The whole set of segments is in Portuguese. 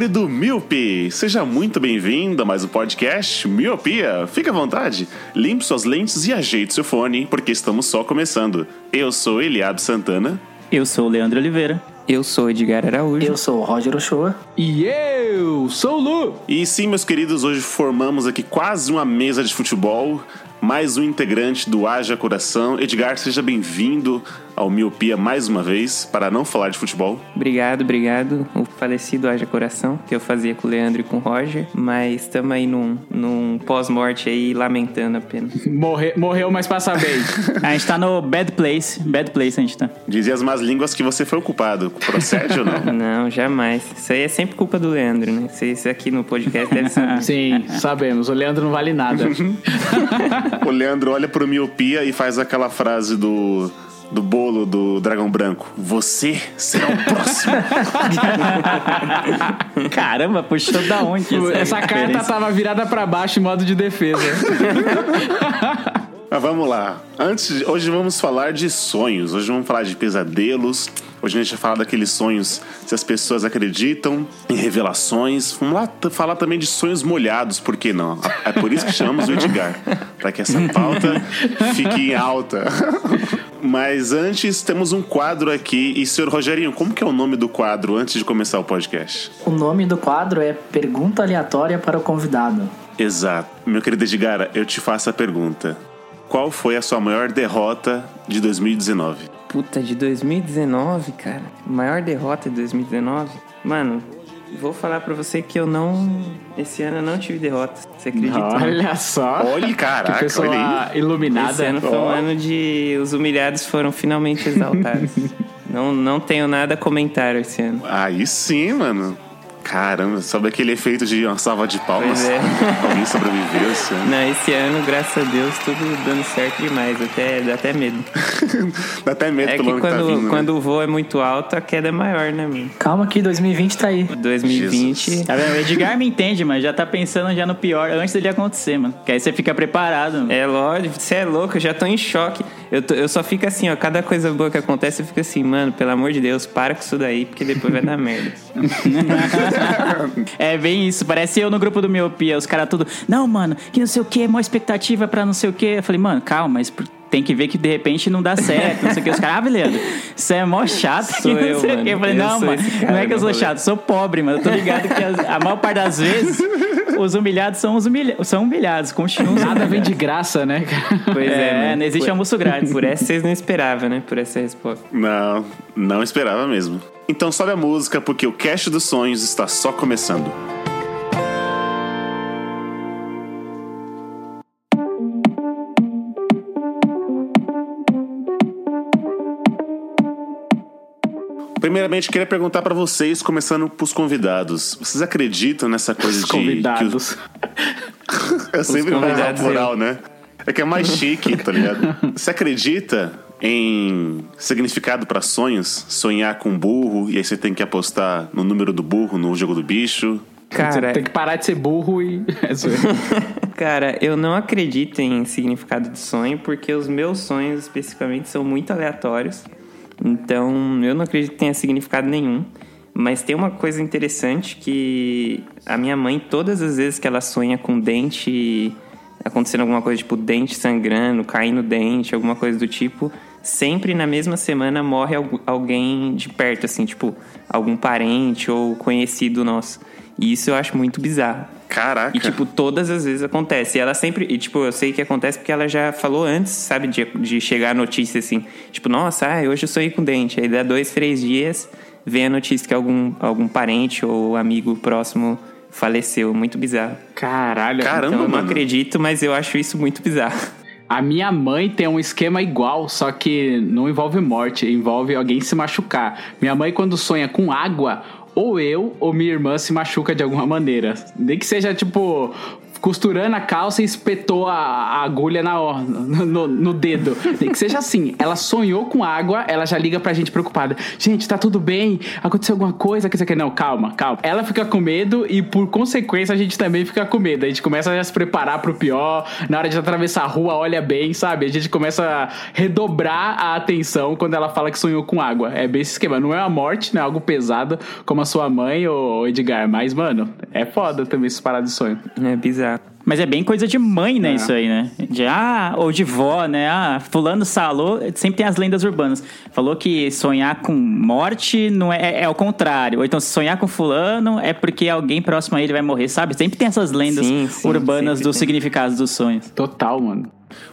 querido Miope! Seja muito bem-vindo a mais um podcast Miopia. Fique à vontade, limpe suas lentes e ajeite seu fone, porque estamos só começando. Eu sou Eliab Santana. Eu sou o Leandro Oliveira. Eu sou Edgar Araújo. Eu sou o Roger Ochoa. E eu sou o Lu. E sim, meus queridos, hoje formamos aqui quase uma mesa de futebol. Mais um integrante do Haja Coração. Edgar, seja bem-vindo ao Miopia mais uma vez, para não falar de futebol. Obrigado, obrigado. O falecido Haja Coração, que eu fazia com o Leandro e com o Roger. Mas estamos aí num, num pós-morte aí, lamentando apenas. Morre, morreu, mas passa bem. A gente tá no Bad Place. Bad Place a gente tá. Dizia as más línguas que você foi o culpado. Procede ou não? Não, jamais. Isso aí é sempre culpa do Leandro, né? Isso, isso aqui no podcast deve ser. Sim, sabemos. O Leandro não vale nada. O Leandro olha pro miopia e faz aquela frase do, do bolo do dragão branco. Você será o próximo. Caramba, puxou da onde? Essa carta tava virada pra baixo em modo de defesa. Mas vamos lá. Antes, de- hoje vamos falar de sonhos. Hoje vamos falar de pesadelos. Hoje a gente vai falar daqueles sonhos se as pessoas acreditam em revelações. Vamos lá falar também de sonhos molhados, por que não? É por isso que chamamos o Edgar, para que essa pauta fique em alta. Mas antes temos um quadro aqui. E senhor Rogerinho, como que é o nome do quadro antes de começar o podcast? O nome do quadro é Pergunta Aleatória para o Convidado. Exato. Meu querido Edgar, eu te faço a pergunta. Qual foi a sua maior derrota de 2019? Puta, de 2019, cara. Maior derrota de 2019? Mano, vou falar pra você que eu não. Esse ano eu não tive derrota. Você acredita? Olha só. Olha, Que caraca, olha aí. pessoa iluminada. Esse ano foi um ano de. Os humilhados foram finalmente exaltados. não, não tenho nada a comentar esse ano. Aí sim, mano. Caramba, sabe aquele efeito de uma salva de palmas? É. Alguém sobreviveu esse ano. Não, esse ano, graças a Deus, tudo dando certo demais. Até, dá até medo. Dá até medo É pelo que ano que tá quando, vindo. né? quando o voo é muito alto, a queda é maior, né, mano? Calma que 2020 tá aí. 2020. Jesus. Tá vendo? O Edgar me entende, mas já tá pensando já no pior antes dele acontecer, mano. Que aí você fica preparado. mano. É lógico, você é louco, eu já tô em choque. Eu, tô- eu só fico assim, ó, cada coisa boa que acontece, eu fico assim, mano, pelo amor de Deus, para com isso daí, porque depois vai dar merda. É bem isso. Parece eu no grupo do Miopia. Os caras tudo. Não, mano, que não sei o que, maior expectativa pra não sei o que. Eu falei, mano, calma, mas tem que ver que de repente não dá certo. Não sei o que. Os caras, ah, Leandro, você é mó chato. Sou não eu, sei o mano. Eu falei, Eu não, mano, não é que eu sou rolê. chato, sou pobre, mano. Eu tô ligado que as- a maior parte das vezes os humilhados são, os humilha são humilhados, continuam Nada vem de graça, né, cara? Pois é, É, mano. não existe por, almoço grátis. Por essa vocês não esperavam, né? Por essa resposta. Não, não esperava mesmo. Então sobe a música, porque o Cast dos Sonhos está só começando. Primeiramente, queria perguntar pra vocês, começando pros convidados. Vocês acreditam nessa coisa Os de. que os- convidados. Eu sempre convidados, plural, né? É que é mais chique, tá ligado? Você acredita em significado pra sonhos? Sonhar com burro e aí você tem que apostar no número do burro no jogo do bicho? Cara, tem que parar de ser burro e. É. Cara, eu não acredito em significado de sonho, porque os meus sonhos especificamente são muito aleatórios. Então, eu não acredito que tenha significado nenhum. Mas tem uma coisa interessante que a minha mãe, todas as vezes que ela sonha com dente, acontecendo alguma coisa tipo dente sangrando, caindo dente, alguma coisa do tipo, sempre na mesma semana morre algu- alguém de perto, assim, tipo, algum parente ou conhecido nosso. E isso eu acho muito bizarro. Caraca. E, tipo, todas as vezes acontece. E ela sempre. E, tipo, eu sei que acontece porque ela já falou antes, sabe? De, de chegar a notícia assim. Tipo, nossa, ai, hoje eu sonhei com dente. Aí dá dois, três dias, vem a notícia que algum, algum parente ou amigo próximo faleceu. Muito bizarro. Caralho. Caramba, então eu não mano. acredito, mas eu acho isso muito bizarro. A minha mãe tem um esquema igual, só que não envolve morte, envolve alguém se machucar. Minha mãe, quando sonha com água, ou eu ou minha irmã se machuca de alguma maneira. Nem que seja tipo. Costurando a calça e espetou a, a agulha na, no, no- dedo. Nem que seja assim. Ela sonhou com água, ela já liga pra gente preocupada. Gente, tá tudo bem? Aconteceu alguma coisa? Que você quer? Não, calma, calma. Ela fica com medo e, por consequência, a gente também fica com medo. A gente começa a se preparar pro pior. Na hora de atravessar a rua, olha bem, sabe? A gente começa a redobrar a atenção quando ela fala que sonhou com água. É bem esse esquema. Não é uma morte, não é algo pesado como a sua mãe ou Edgar. Mas, mano, é foda também essas paradas de sonho. É bizarro. Mas é bem coisa de mãe, né? É. Isso aí, né? De ah, ou de vó, né? Ah, fulano falou. Sempre tem as lendas urbanas. Falou que sonhar com morte não é, é ao contrário. Ou então, se sonhar com fulano é porque alguém próximo a ele vai morrer, sabe? Sempre tem essas lendas Sim, sim, urbanas dos significados dos sonhos. Total, mano.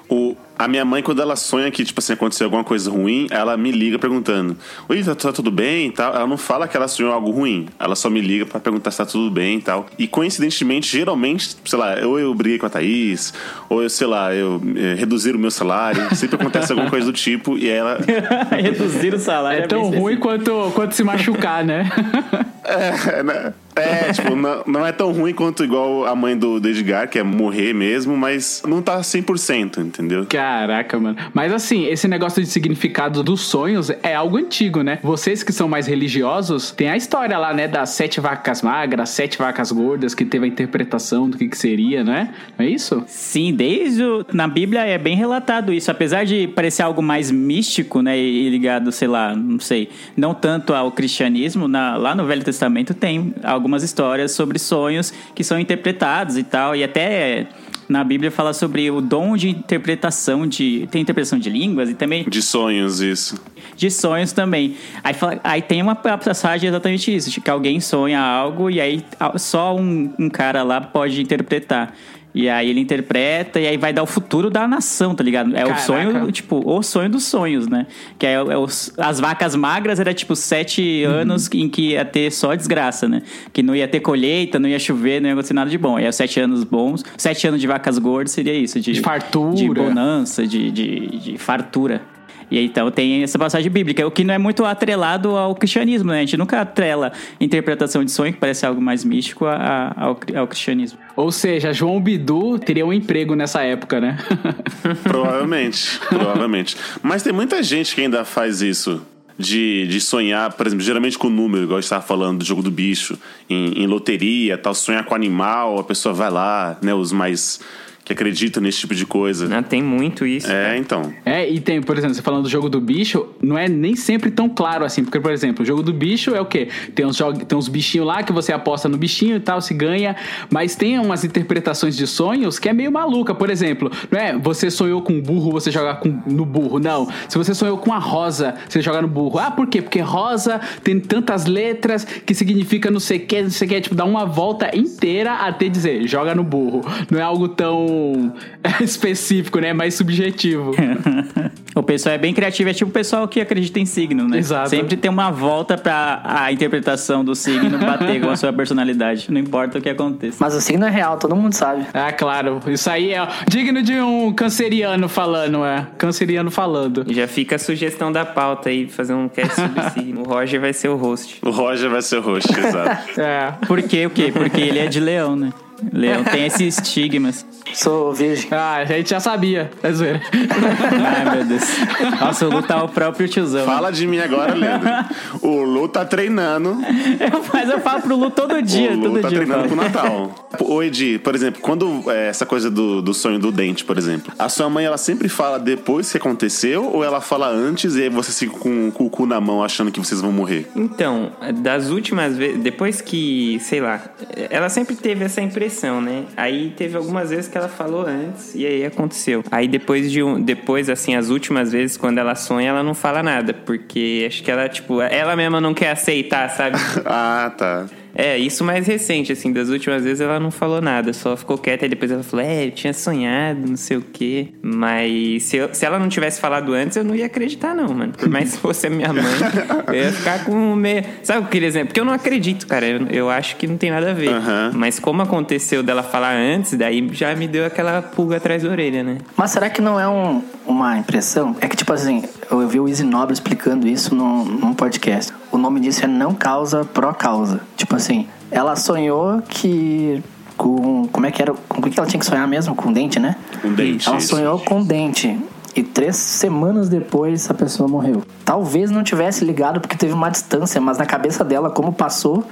O, a minha mãe, quando ela sonha que, tipo assim, aconteceu alguma coisa ruim, ela me liga perguntando: Oi, tá, tá tudo bem e tal. Ela não fala que ela sonhou algo ruim. Ela só me liga pra perguntar se tá tudo bem e tal. E coincidentemente, geralmente, sei lá, ou eu briguei com a Thaís, ou eu, sei lá, eu eh, reduzir o meu salário. Sempre acontece alguma coisa do tipo e ela. Reduzir o salário. É tão bem ruim quanto, quanto se machucar, né? É, né? É, tipo, não, não é tão ruim quanto igual a mãe do, do Edgar, que é morrer mesmo, mas não tá 100%, entendeu? Caraca, mano. Mas assim, esse negócio de significado dos sonhos é algo antigo, né? Vocês que são mais religiosos, tem a história lá, né, das sete vacas magras, sete vacas gordas, que teve a interpretação do que, que seria, né? Não é isso? Sim, desde o, na Bíblia é bem relatado isso, apesar de parecer algo mais místico, né, e ligado, sei lá, não sei, não tanto ao cristianismo, na- lá no Velho Testamento tem algumas histórias sobre sonhos que são interpretados e tal, e até na Bíblia fala sobre o dom de interpretação de tem interpretação de línguas e também De sonhos, isso. de sonhos também. Aí, fala- aí tem uma passagem exatamente isso, de que alguém sonha algo e aí só um, um cara lá pode interpretar. E aí ele interpreta e aí vai dar o futuro da nação, tá ligado? É Caraca. o sonho, tipo, o sonho dos sonhos, né? Que é, é os- as vacas magras era tipo sete Uhum. anos em que ia ter só desgraça, né? Que não ia ter colheita, não ia chover, não ia acontecer nada de bom. Aí os sete anos bons, sete anos de vacas gordas seria isso, de, De fartura. de bonança, de, de, de fartura. E aí, então tem essa passagem bíblica, o que não é muito atrelado ao cristianismo, né? A gente nunca atrela interpretação de sonho, que parece algo mais místico, a- a- ao, ao cristianismo. Ou seja, João Bidu teria um emprego nessa época, né? Provavelmente, provavelmente. Mas tem muita gente que ainda faz isso. De, de sonhar, por exemplo, geralmente com número, igual a gente estava falando do jogo do bicho, em, em loteria, tal, sonhar com animal, a pessoa vai lá, né? Os mais que acreditam nesse tipo de coisa. Não, tem muito isso. É, então. É, e tem, por exemplo, você falando do jogo do bicho, não é nem sempre tão claro assim. Porque, por exemplo, o jogo do bicho é o quê? Tem uns, jog- tem uns bichinhos lá que você aposta no bichinho e tal, se ganha. Mas tem umas interpretações de sonhos que é meio maluca. Por exemplo, não é? Você sonhou com um burro, você joga com, no burro. Não. Se você sonhou com a rosa, você joga no burro. Ah, por quê? Porque rosa tem tantas letras que significa não sei o que, não sei o que. Tipo, dá uma volta inteira até dizer, joga no burro. Não é algo tão específico, né? É mais subjetivo. o pessoal é bem criativo, é tipo o pessoal que acredita em signo, né? Exato. Sempre tem uma volta pra a interpretação do signo bater com a sua personalidade, não importa o que aconteça. Mas o signo é real, todo mundo sabe. Ah, claro. Isso aí é digno de um canceriano falando, é. Canceriano falando. Já fica a sugestão da pauta aí, fazer um cast sobre signo. O Roger vai ser o host. O Roger vai ser o host, exato. É. Por quê? O quê? Porque ele é de leão, né? Leão tem esses estigmas. Sou virgem. Ah, a gente já sabia. É zoeira. Ai, meu Deus. Nossa, o Lu tá o próprio tiozão. Fala de mim agora, Leandro. O Lu tá treinando. Mas eu falo pro Lu todo dia, o Lu todo tá dia. eu treinando pro Natal. Ô, Edi, por exemplo, quando é, essa coisa do, do sonho do dente, por exemplo, a sua mãe ela sempre fala depois que aconteceu ou ela fala antes e aí você fica com, com o cu na mão achando que vocês vão morrer? Então, das últimas vezes, depois que, sei lá, ela sempre teve essa impressão, né? Aí teve algumas vezes que ela falou antes e aí aconteceu. Aí depois de um, depois assim, as últimas vezes quando ela sonha, ela não fala nada, porque acho que ela tipo, ela mesma não quer aceitar, sabe? Ah, tá. É, isso mais recente, assim, das últimas vezes ela não falou nada, só ficou quieta e depois ela falou, é, eu tinha sonhado, não sei o quê. Mas se, eu- se ela não tivesse falado antes, eu não ia acreditar, não, mano. Por mais que fosse a minha mãe, eu ia ficar com meio. Sabe o que eu queria dizer? Porque eu não acredito, cara. Eu, eu acho que não tem nada a ver. Aham. Mas como aconteceu dela falar antes, daí já me deu aquela pulga atrás da orelha, né? Mas será que não é um- uma impressão? É que, tipo assim, eu vi o Easy Nobre explicando isso num, num podcast. O nome disso é não causa pró causa. Tipo assim, ela sonhou que. Com. Como é que era? Com o que ela tinha que sonhar mesmo? Com dente, né? Com dente, Ela isso. sonhou com dente. E três semanas depois a pessoa morreu. Talvez não tivesse ligado porque teve uma distância, mas na cabeça dela, como passou,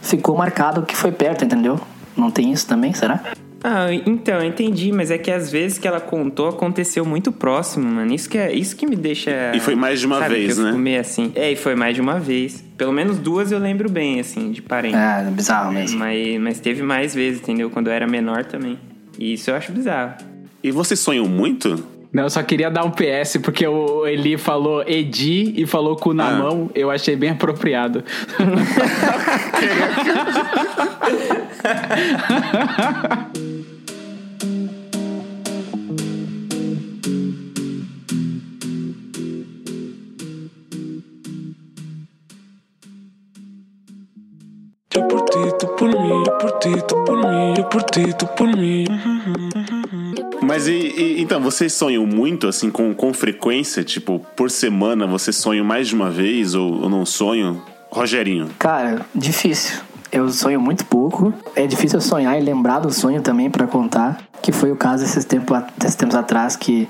ficou marcado que foi perto, entendeu? Não tem isso também, será? Ah, então, eu entendi, mas é que às vezes que ela contou aconteceu muito próximo, mano. Isso que, é, isso que me deixa. E foi mais de uma sabe, vez, que eu né? meio assim. É, e foi mais de uma vez. Pelo menos duas eu lembro bem, assim, de parente. É, bizarro mesmo. Mas, mas teve mais vezes, entendeu? Quando eu era menor também. E isso eu acho bizarro. E você sonhou muito? Não, eu só queria dar um PS, porque o Eli falou Edi e falou cu na Ah. mão, eu achei bem apropriado. ti, tú por mí, yo por ti, por mí. Mas e, e- então, vocês sonham muito, assim, com, com frequência? Tipo, por semana você sonha mais de uma vez ou, ou não sonho? Rogerinho. Cara, difícil. Eu sonho muito pouco. É difícil eu sonhar e lembrar do sonho também pra contar. Que foi o caso esses, tempo, esses tempos atrás que.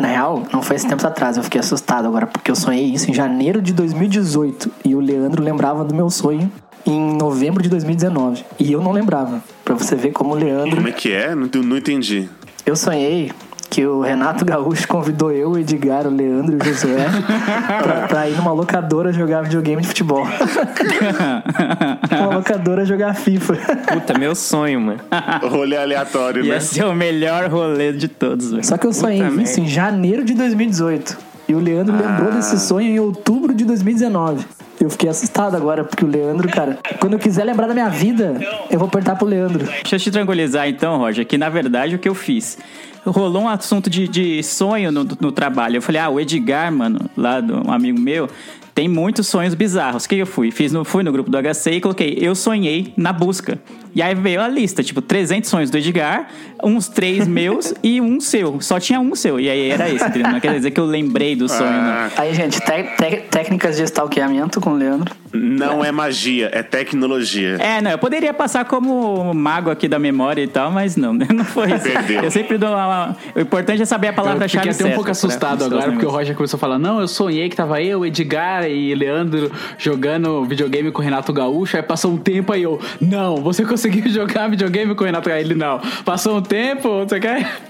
Na real, não foi esses tempos atrás, eu fiquei assustado agora, porque eu sonhei isso em janeiro de 2018. E o Leandro lembrava do meu sonho em novembro de 2019. E eu não lembrava. Pra você ver como o Leandro. Como é que é? Não, não entendi. Eu sonhei que o Renato Gaúcho convidou eu, o Edgar, o Leandro e o Josué pra, pra ir numa locadora jogar videogame de futebol. Uma locadora jogar FIFA. Puta, meu sonho, mano. Rolê aleatório, né? Ia ser o melhor rolê de todos, velho. Só que eu sonhei Puta isso em janeiro de 2018. E o Leandro Ah. lembrou desse sonho em outubro de 2019. Eu fiquei assustado agora, porque o Leandro, cara, quando eu quiser lembrar da minha vida, eu vou apertar pro Leandro. Deixa eu te tranquilizar então, Roger, que na verdade o que eu fiz? Rolou um assunto de, de sonho no, no trabalho. Eu falei, ah, o Edgar, mano, lá do um amigo meu, tem muitos sonhos bizarros. O que eu fui? Fiz no, fui no grupo do HC e coloquei, eu sonhei na busca. E aí veio a lista, tipo, 300 sonhos do Edgar, uns três meus e um seu. Só tinha um seu. E aí era esse, entendeu? Não quer dizer que eu lembrei do sonho. Ah, Aí, gente, te- te- técnicas de stalkeamento com o Leandro. não é magia, é tecnologia. É, não, eu poderia passar como mago aqui da memória e tal, mas não, não foi isso. Perdeu. Eu sempre dou uma... O importante é saber a Eu palavra-chave fiquei até um pouco certa assustado agora, porque o. Roger começou a falar: Não, eu sonhei que tava eu, Edgar e Leandro jogando videogame com o Renato Gaúcho. Aí passou um tempo aí eu: Não, você conseguiu jogar videogame com o Renato? Ele não. Passou um tempo, você quer?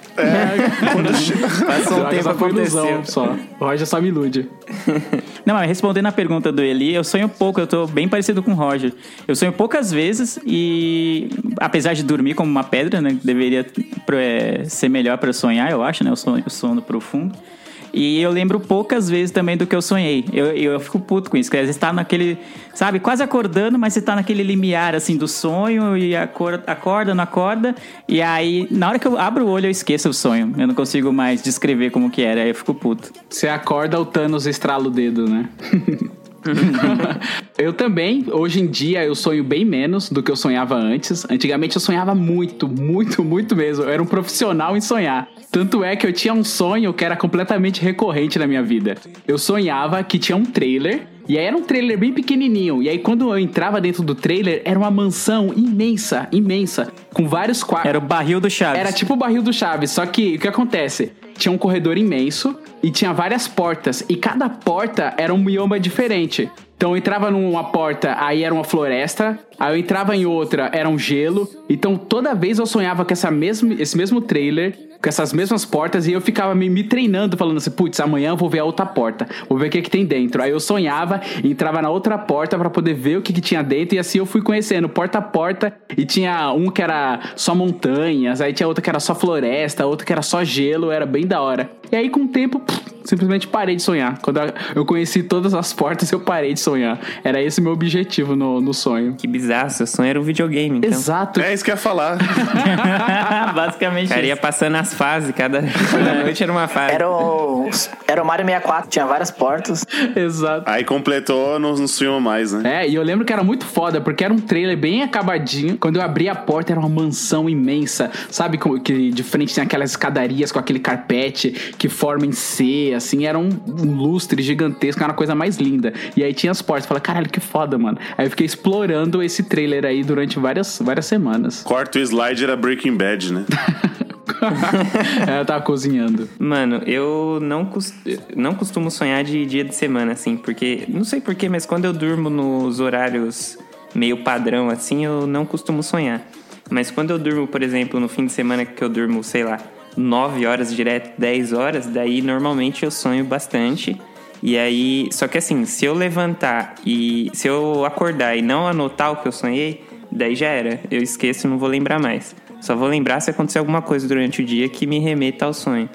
Passou um Droga, tempo só foi ilusão só. O Roger só me ilude. Não, mas respondendo a pergunta do Eli, eu sonho pouco, eu tô bem parecido com o Roger. Eu sonho poucas vezes e, apesar de dormir como uma pedra, né, deveria é, ser melhor para sonhar, eu acho, né, o sono, o sono profundo. E eu lembro poucas vezes também do que eu sonhei. Eu, eu fico puto com isso, porque às vezes tá naquele, sabe, quase acordando, mas você tá naquele limiar, assim, do sonho e acor- acorda, não acorda. E aí, na hora que eu abro o olho, eu esqueço o sonho. Eu não consigo mais descrever como que era, aí eu fico puto. Você acorda, o Thanos estrala o dedo, né? eu também, hoje em dia, eu sonho bem menos do que eu sonhava antes. Antigamente eu sonhava muito, muito, muito mesmo. Eu era um profissional em sonhar. Tanto é que eu tinha um sonho que era completamente recorrente na minha vida. Eu sonhava que tinha um trailer. E aí era um trailer bem pequenininho. E aí quando eu entrava dentro do trailer, era uma mansão imensa, imensa. Com vários quartos. Era o barril do Chaves. Era tipo o barril do Chaves, só que o que acontece? Tinha um corredor imenso e tinha várias portas, e cada porta era um bioma diferente. Então eu entrava numa porta, aí era uma floresta, aí eu entrava em outra, era um gelo. Então toda vez eu sonhava com essa mesmo, esse mesmo trailer, com essas mesmas portas e eu ficava me, me treinando, falando assim, putz, amanhã eu vou ver a outra porta, vou ver o que, que tem dentro. Aí eu sonhava, entrava na outra porta pra poder ver o que, que tinha dentro e assim eu fui conhecendo porta a porta e tinha um que era só montanhas, aí tinha outro que era só floresta, outro que era só gelo, era bem da hora. E aí com o tempo, pff, simplesmente parei de sonhar. Quando eu conheci todas as portas, eu parei de sonhar. Era esse meu objetivo no, no sonho. Que bizarro, seu sonho era um videogame, então. Exato. É isso que eu ia falar. Basicamente O cara ia isso. passando as fases, cada, cada noite era uma fase. Era o, era o Mario 64, tinha várias portas. Exato. Aí completou, não, não sonhou mais, né? É, e eu lembro que era muito foda, porque era um trailer bem acabadinho. Quando eu abri a porta, era uma mansão imensa. Sabe como que de frente tem aquelas escadarias com aquele carpete que forma em C, assim, era um, um lustre gigantesco, era uma coisa mais linda. E aí tinha as portas. Eu falei, caralho, que foda, mano. Aí eu fiquei explorando esse trailer aí durante várias, várias semanas. Quarto slide era Breaking Bad, né? eu tava cozinhando. Mano, eu não, cos- não costumo sonhar de dia de semana, assim, porque. Não sei porquê, mas quando eu durmo nos horários meio padrão, assim, eu não costumo sonhar. Mas quando eu durmo, por exemplo, no fim de semana que eu durmo, sei lá, 9 horas direto, 10 horas, daí normalmente eu sonho bastante. E aí, só que assim, se eu levantar e se eu acordar e não anotar o que eu sonhei, daí já era. Eu esqueço e não vou lembrar mais. Só vou lembrar se acontecer alguma coisa durante o dia que me remeta ao sonho.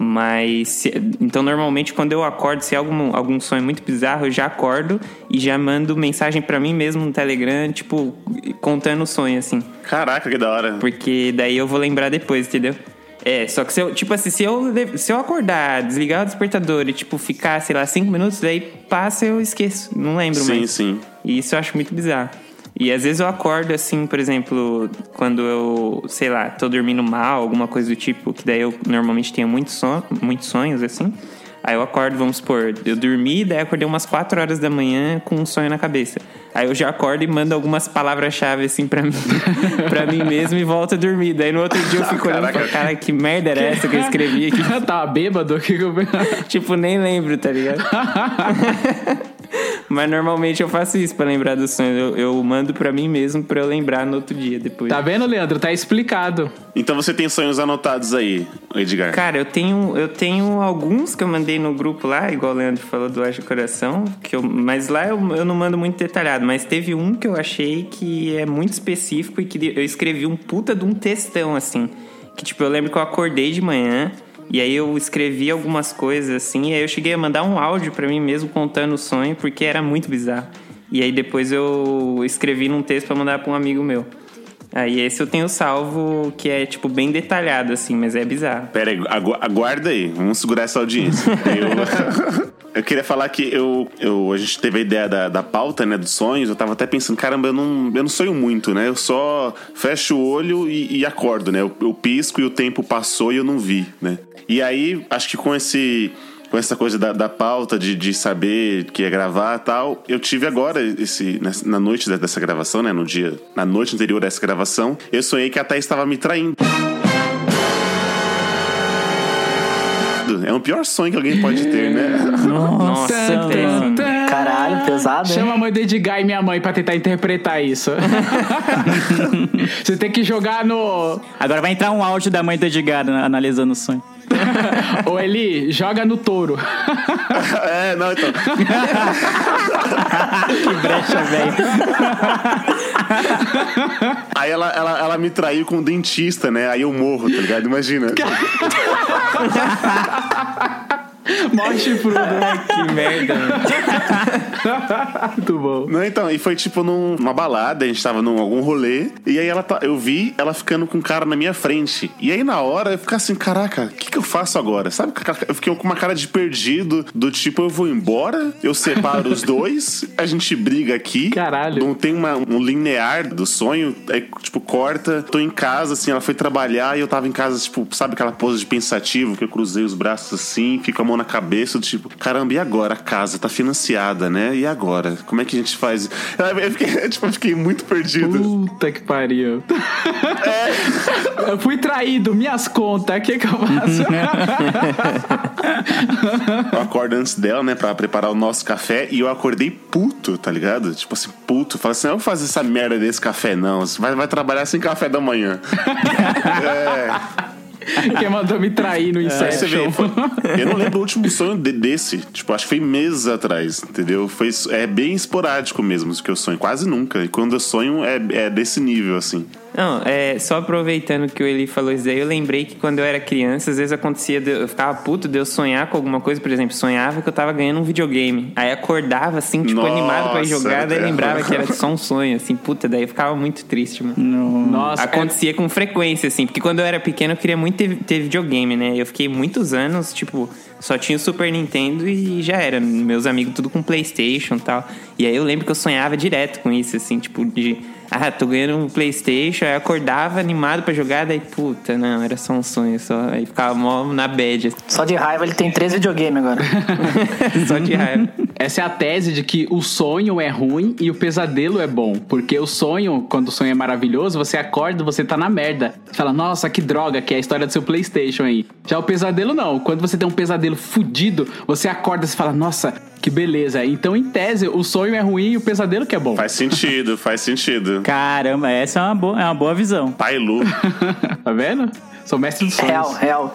Mas, se- então normalmente quando eu acordo, se é algum, algum sonho muito bizarro, eu já acordo e já mando mensagem pra mim mesmo no Telegram, tipo, contando o sonho, assim. Caraca, que da hora. Porque daí eu vou lembrar depois, entendeu? É, só que se eu, tipo assim, se eu, se eu acordar, desligar o despertador e, tipo, ficar, sei lá, cinco minutos, daí passa eu esqueço, não lembro Sim, mais. sim. E isso eu acho muito bizarro. E às vezes eu acordo assim, por exemplo, quando eu, sei lá, tô dormindo mal, alguma coisa do tipo, que daí eu normalmente tenho muitos son muitos sonhos, assim. Aí eu acordo, vamos supor, eu dormi, daí acordei umas 4 horas da manhã com um sonho na cabeça. Aí eu já acordo e mando algumas palavras-chave assim pra mim, pra mim mesmo e volto a dormir. Daí no outro dia eu fico olhando falo, cara, que merda era essa que eu escrevi aqui? Tava bêbado? O que que eu... tipo, nem lembro, tá ligado? Mas normalmente eu faço isso pra lembrar dos sonhos. Eu, eu mando pra mim mesmo pra eu lembrar no outro dia depois. Tá vendo, Leandro? Tá explicado. Então você tem sonhos anotados aí, Edgar? Cara, eu tenho, eu tenho alguns que eu mandei no grupo lá, igual o Leandro falou do Haja Coração, que eu, mas lá eu, eu não mando muito detalhado. Mas teve um que eu achei que é muito específico e que eu escrevi um puta de um textão, assim. Que tipo, eu lembro que eu acordei de manhã e aí eu escrevi algumas coisas assim, e aí eu cheguei a mandar um áudio pra mim mesmo contando o sonho, porque era muito bizarro. E aí depois eu escrevi num texto pra mandar pra um amigo meu. Aí esse eu tenho salvo, que é, tipo, bem detalhado, assim, mas é bizarro. Pera aí, agu- aguarda aí. Vamos segurar essa audiência. Eu, eu queria falar que eu, eu, a gente teve a ideia da, da pauta, né, dos sonhos. Eu tava até pensando, caramba, eu não, eu não sonho muito, né? Eu só fecho o olho e, e acordo, né? Eu, eu pisco e o tempo passou e eu não vi, né? E aí, acho que com esse... Com essa coisa da, da pauta, de, de saber que ia gravar e tal, eu tive agora, esse, nessa- na noite de- dessa gravação, né? No dia, na noite anterior dessa gravação, eu sonhei que a Thaís estava me traindo. É o pior sonho que alguém pode ter, né? Nossa, péssimo. tan, tan. Caralho, pesado, hein? Chama a mãe do Edgar e minha mãe pra tentar interpretar isso. Você tem que jogar no. Agora vai entrar um áudio da mãe do Edgar né, analisando o sonho. Ô Eli, joga no touro. É, não, então. Que brecha, velho. Aí ela, ela, ela me traiu com um dentista, né? Aí eu morro, tá ligado? Imagina. Mó chifrudo. Que merda. Muito bom. Não, então, e foi tipo num- numa balada, a gente tava num algum rolê, e aí ela tá, eu vi ela ficando com um cara na minha frente. E aí na hora eu ficar assim, caraca, o que, que eu faço agora? Sabe? Eu fiquei com uma cara de perdido, do tipo, eu vou embora, eu separo os dois, a gente briga aqui. Caralho. Não tem uma- um linear do sonho, aí, tipo, corta, tô em casa, assim, ela foi trabalhar e eu tava em casa, tipo, sabe aquela pose de pensativo, que eu cruzei os braços assim, fico a mão na cabeça, do tipo, caramba, e agora? A casa tá financiada, né? E agora? Como é que a gente faz? Eu fiquei, tipo, eu fiquei muito perdido. Puta que pariu. Eu fui traído, minhas contas, o que, que eu faço? Eu acordo antes dela, né, pra preparar o nosso café, e eu acordei puto, tá ligado? Tipo assim, puto. Falei assim, não vou fazer essa merda desse café, não. Você vai, vai trabalhar sem café da manhã. é. Quem mandou me trair no vê, Inception. foi- eu não lembro o último sonho de- desse. Tipo, acho que foi meses atrás, entendeu? Foi, é bem esporádico mesmo isso que eu sonho. Quase nunca. E quando eu sonho é, é desse nível, assim. Não, é, só aproveitando que o Eli falou isso daí, eu lembrei que quando eu era criança, às vezes acontecia, de, eu ficava puto de eu sonhar com alguma coisa, por exemplo, sonhava que eu tava ganhando um videogame. Aí acordava assim, tipo, Nossa, animado pra jogar, daí é. lembrava que era só um sonho, assim, puta, daí eu ficava muito triste, mano. Nossa, Acontecia com frequência, assim, porque quando eu era pequeno eu queria muito ter, ter videogame, né? Eu fiquei muitos anos, tipo, só tinha o Super Nintendo e já era. Meus amigos tudo com Playstation e tal. E aí eu lembro que eu sonhava direto com isso, assim, tipo, de. Ah, tô ganhando um Playstation, aí acordava animado pra jogar, daí, puta, não, era só um sonho, só. Aí ficava mó na bad, Só de raiva ele tem três videogames agora. só de raiva. Essa é a tese de que o sonho é ruim e o pesadelo é bom. Porque o sonho, quando o sonho é maravilhoso, você acorda, você tá na merda. Você fala, nossa, que droga, que é a história do seu PlayStation aí. Já o pesadelo não. Quando você tem um pesadelo fudido, você acorda e fala, nossa, que beleza. Então, em tese, o sonho é ruim e o pesadelo que é bom. Faz sentido, faz sentido. Caramba, essa é uma boa, é uma boa visão. Pai Lu. Tá vendo? Sou mestre dos sonhos. Real, real.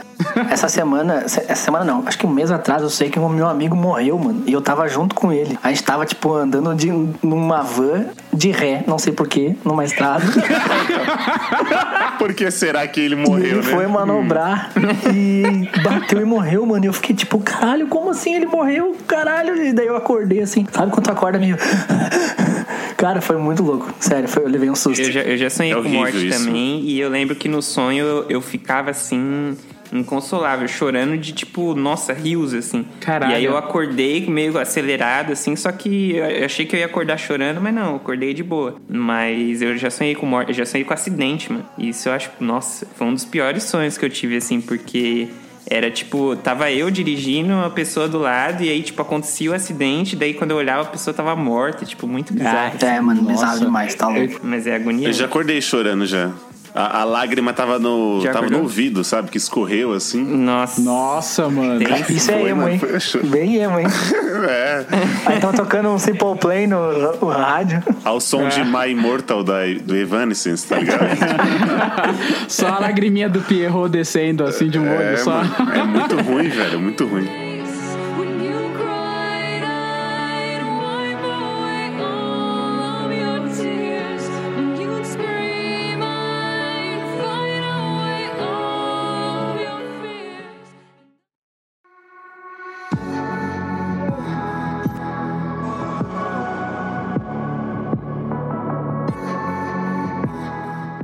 Essa semana, essa semana não, acho que um mês atrás eu sei que o meu amigo morreu, mano. E eu tava junto com ele. A gente tava, tipo, andando de, numa van de ré, não sei porquê, numa estrada. Por que será que ele e morreu, ele né? foi manobrar e bateu e morreu, mano. E eu fiquei tipo, caralho, como assim ele morreu? Caralho. E daí eu acordei assim. Sabe quando tu acorda meio. Cara, foi muito louco. Sério, foi, eu levei um susto. Eu já, eu já sonhei É com morte isso. também, e eu lembro que no sonho eu, eu ficava assim, inconsolável, chorando de tipo, nossa, rios, assim. Caralho. E aí eu acordei meio acelerado, assim, só que eu achei que eu ia acordar chorando, mas não, eu acordei de boa. Mas eu já sonhei com morte, eu já sonhei com acidente, mano. E isso eu acho, nossa, foi um dos piores sonhos que eu tive, assim, porque. Era tipo, tava eu dirigindo, uma pessoa do lado, e aí, tipo, acontecia o acidente, daí quando eu olhava a pessoa tava morta, tipo, muito bizarro. É, mano, bizarro demais, tá louco. Mas é agonia. Eu já acordei chorando já. A, a lágrima tava no, Já tava no acordou? ouvido, sabe? Que escorreu assim. Nossa. Nossa, mano. Tem- Isso é emo, hein? Bem emo, hein? É. Aí tão tocando um Simple Play no, no rádio. Ao som de My Immortal da, do Evanescence, tá ligado? Só a lagriminha do Pierrot descendo assim de um olho É, só. mano, é muito ruim, velho. É muito ruim.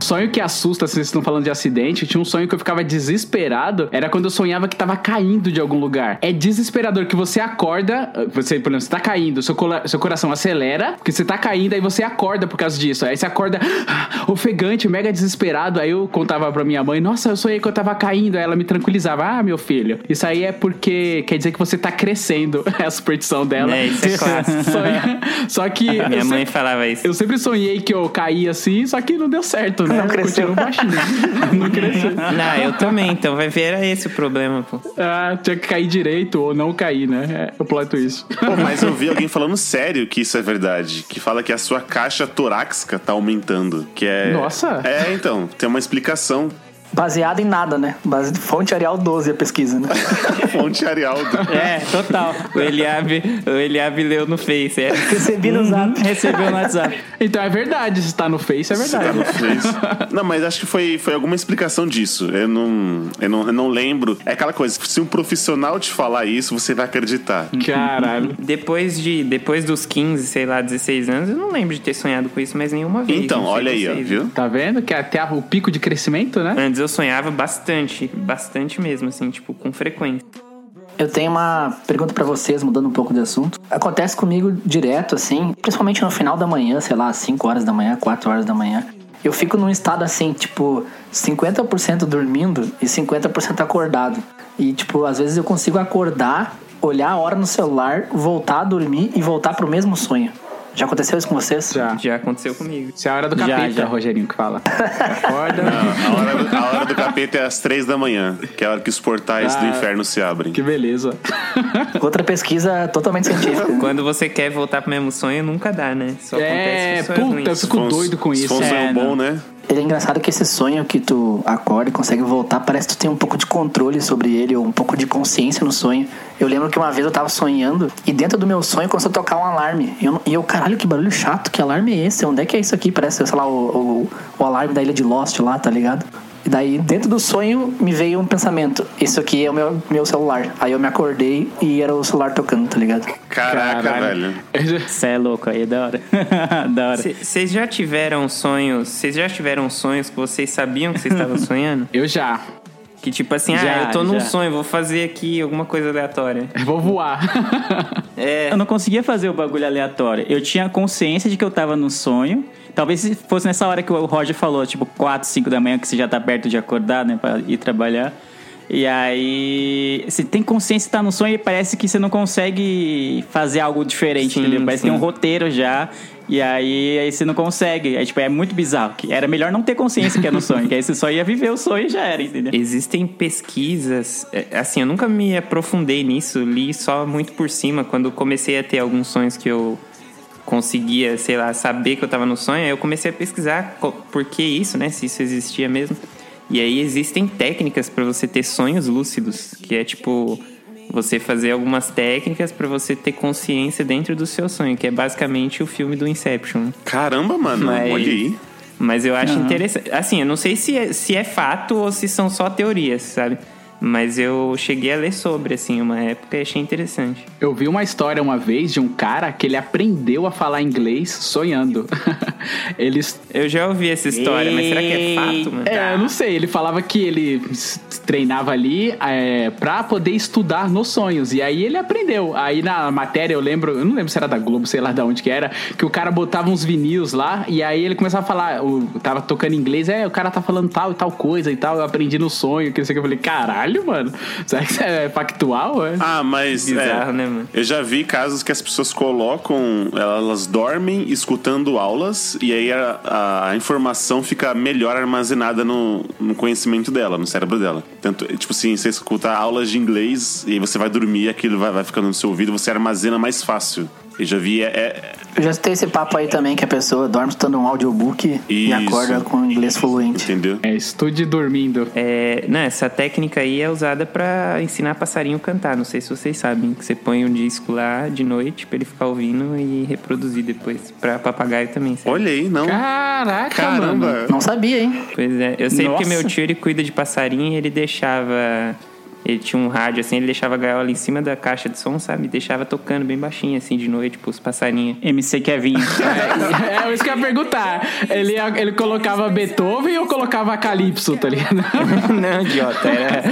Sonho que assusta, se vocês estão falando de acidente, tinha um sonho que eu ficava desesperado, era quando eu sonhava que tava caindo de algum lugar. É desesperador que você acorda, você, por exemplo, você tá caindo, seu, seu coração acelera, porque você tá caindo, aí você acorda por causa disso. Aí você acorda ofegante, mega desesperado. Aí eu contava pra minha mãe, nossa, eu sonhei que eu tava caindo. Aí ela me tranquilizava, ah, meu filho, isso aí é porque quer dizer que você tá crescendo. É a superstição dela. É, isso é clássico. Sonha- Só que. Minha mãe sempre- falava isso. eu sempre sonhei que eu caía assim, só que não deu certo, né? Não cresceu. Baixinho. não cresceu. Não, eu também, então vai ver, era esse o problema, pô. Ah, tinha que cair direito ou não cair, né? É o plot twist. Pô, mas eu vi alguém falando sério que isso é verdade. Que fala que a sua caixa torácica tá aumentando. Que é. Nossa. É, então, tem uma explicação. Baseado em nada, né? Base... Fonte Arial 12 a pesquisa, né? Fonte Arialdo. É, total. O Eliabe, o Eliabe leu no Face, é. Recebi no zap. Recebeu no WhatsApp. Então é verdade, se tá no Face é Você tá verdade. no Face. Não, mas acho que foi, foi alguma explicação disso. Eu não, eu, não, eu não lembro. É aquela coisa, se um profissional te falar isso, você vai acreditar. Caralho. Depois, de, depois dos 15, sei lá, 16 anos, eu não lembro de ter sonhado com isso mais nenhuma vez. Então, olha aí, ó, viu? Tá vendo? Que até o pico de crescimento, né? Antes eu sonhava bastante, bastante mesmo, assim, tipo, com frequência. Eu tenho uma pergunta pra vocês, mudando um pouco de assunto. Acontece comigo direto, assim, principalmente no final da manhã, sei lá, 5 horas da manhã, 4 horas da manhã. Eu fico num estado assim, tipo, 50% dormindo e 50% acordado. E, tipo, às vezes eu consigo acordar, olhar a hora no celular, voltar a dormir e voltar pro mesmo sonho. Já aconteceu isso com vocês? Já. Já aconteceu comigo. Isso é a hora do Já, capeta, já. Rogerinho, que fala. Acorda. A hora, do, a hora do capeta é às três da manhã, que é a hora que os portais do Ah. inferno se abrem. Que beleza. Outra pesquisa totalmente científica. Quando você quer voltar pro mesmo sonho, nunca dá, né? Só É, acontece com sonhos puta, eu fico doido com Se isso. for um É, sonho não. bom, né? É engraçado que esse sonho que tu acorda e consegue voltar, parece que tu tem um pouco de controle sobre ele, ou um pouco de consciência no sonho. Eu lembro que uma vez eu tava sonhando e dentro do meu sonho começou a tocar um alarme. E eu, e eu caralho, que barulho chato, que alarme é esse? Onde é que é isso aqui? Parece, sei lá, o, o, o alarme da ilha de Lost lá, tá ligado? E daí, dentro do sonho, me veio um pensamento: isso aqui é o meu, meu celular. Aí eu me acordei e era o celular tocando, tá ligado? Caraca, Caralho. velho. Você é louco aí, da hora. da hora. Vocês já tiveram sonhos? Vocês já tiveram sonhos que vocês sabiam que vocês estavam sonhando? Eu já. Que tipo assim, Já, ah, eu tô num já. sonho, vou fazer aqui alguma coisa aleatória. Eu vou voar. É. Eu não conseguia fazer o bagulho aleatório. Eu tinha consciência de que eu tava no sonho. Talvez se fosse nessa hora que o Roger falou, tipo 4, 5 da manhã, que você já tá perto de acordar, né, pra ir trabalhar. E aí, você tem consciência que tá no sonho e parece que você não consegue fazer algo diferente, Sim, entendeu? Parece que sim. tem um roteiro já. E aí, aí você não consegue. É, tipo, é muito bizarro. que Era melhor não ter consciência que é no sonho, que aí você só ia viver o sonho e já era, entendeu? Existem pesquisas, é, assim, eu nunca me aprofundei nisso, li só muito por cima. Quando comecei a ter alguns sonhos que eu conseguia, sei lá, saber que eu tava no sonho, aí eu comecei a pesquisar por que isso, né? Se isso existia mesmo. E aí existem técnicas para você ter sonhos lúcidos, que é tipo você fazer algumas técnicas para você ter consciência dentro do seu sonho, que é basicamente o filme do Inception. Caramba, mano. Mas- Olha aí. Mas eu acho interessante. Assim, eu não sei se é, se é fato ou se são só teorias, sabe? Mas eu cheguei a ler sobre, assim, uma época e achei interessante. Eu vi uma história uma vez de um cara que ele aprendeu a falar inglês sonhando. Eles Eu já ouvi essa história, mas será que é fato, mano? É, eu não sei. Ele falava que ele treinava ali é, pra poder estudar nos sonhos. E aí ele aprendeu. Aí na matéria eu lembro, eu não lembro se era da Globo, sei lá de onde que era, que o cara botava uns vinis lá e aí ele começava a falar, o, tava tocando inglês, é, o cara tá falando tal e tal coisa e tal. Eu aprendi no sonho, que não sei o que. Eu falei, caralho, mano. Será que isso é factual? É? Ah, mas. Bizarro, é, né, mano? Eu já vi casos que as pessoas colocam, elas dormem escutando aulas e aí a, a- a informação fica melhor armazenada no, no conhecimento dela, no cérebro dela. Tanto, tipo assim, você escuta aulas de inglês e aí você vai dormir, aquilo vai, vai ficando no seu ouvido, você armazena mais fácil. Eu já vi, é, é- Eu já citei esse papo aí também que a pessoa dorme escutando um audiobook e Isso. acorda com inglês fluente. entendeu? É, estude dormindo. É, não, essa técnica aí é usada pra ensinar passarinho a cantar. Não sei se vocês sabem. Que você põe um disco lá de noite pra ele ficar ouvindo e reproduzir depois. Pra papagaio também, sabe? Olha aí, não. Caraca, mano. Caramba. Não sabia, hein? Pois é, eu sei porque Nossa. meu tio ele cuida de passarinho e ele deixava. Ele tinha um rádio assim, ele deixava a gaiola em cima da caixa de som, sabe? E deixava tocando bem baixinho assim de noite pros passarinhos. MC Kevinho. É, é isso que eu ia perguntar. Ele, ele colocava Beethoven ou colocava Calypso, tá ligado? Não, idiota, era.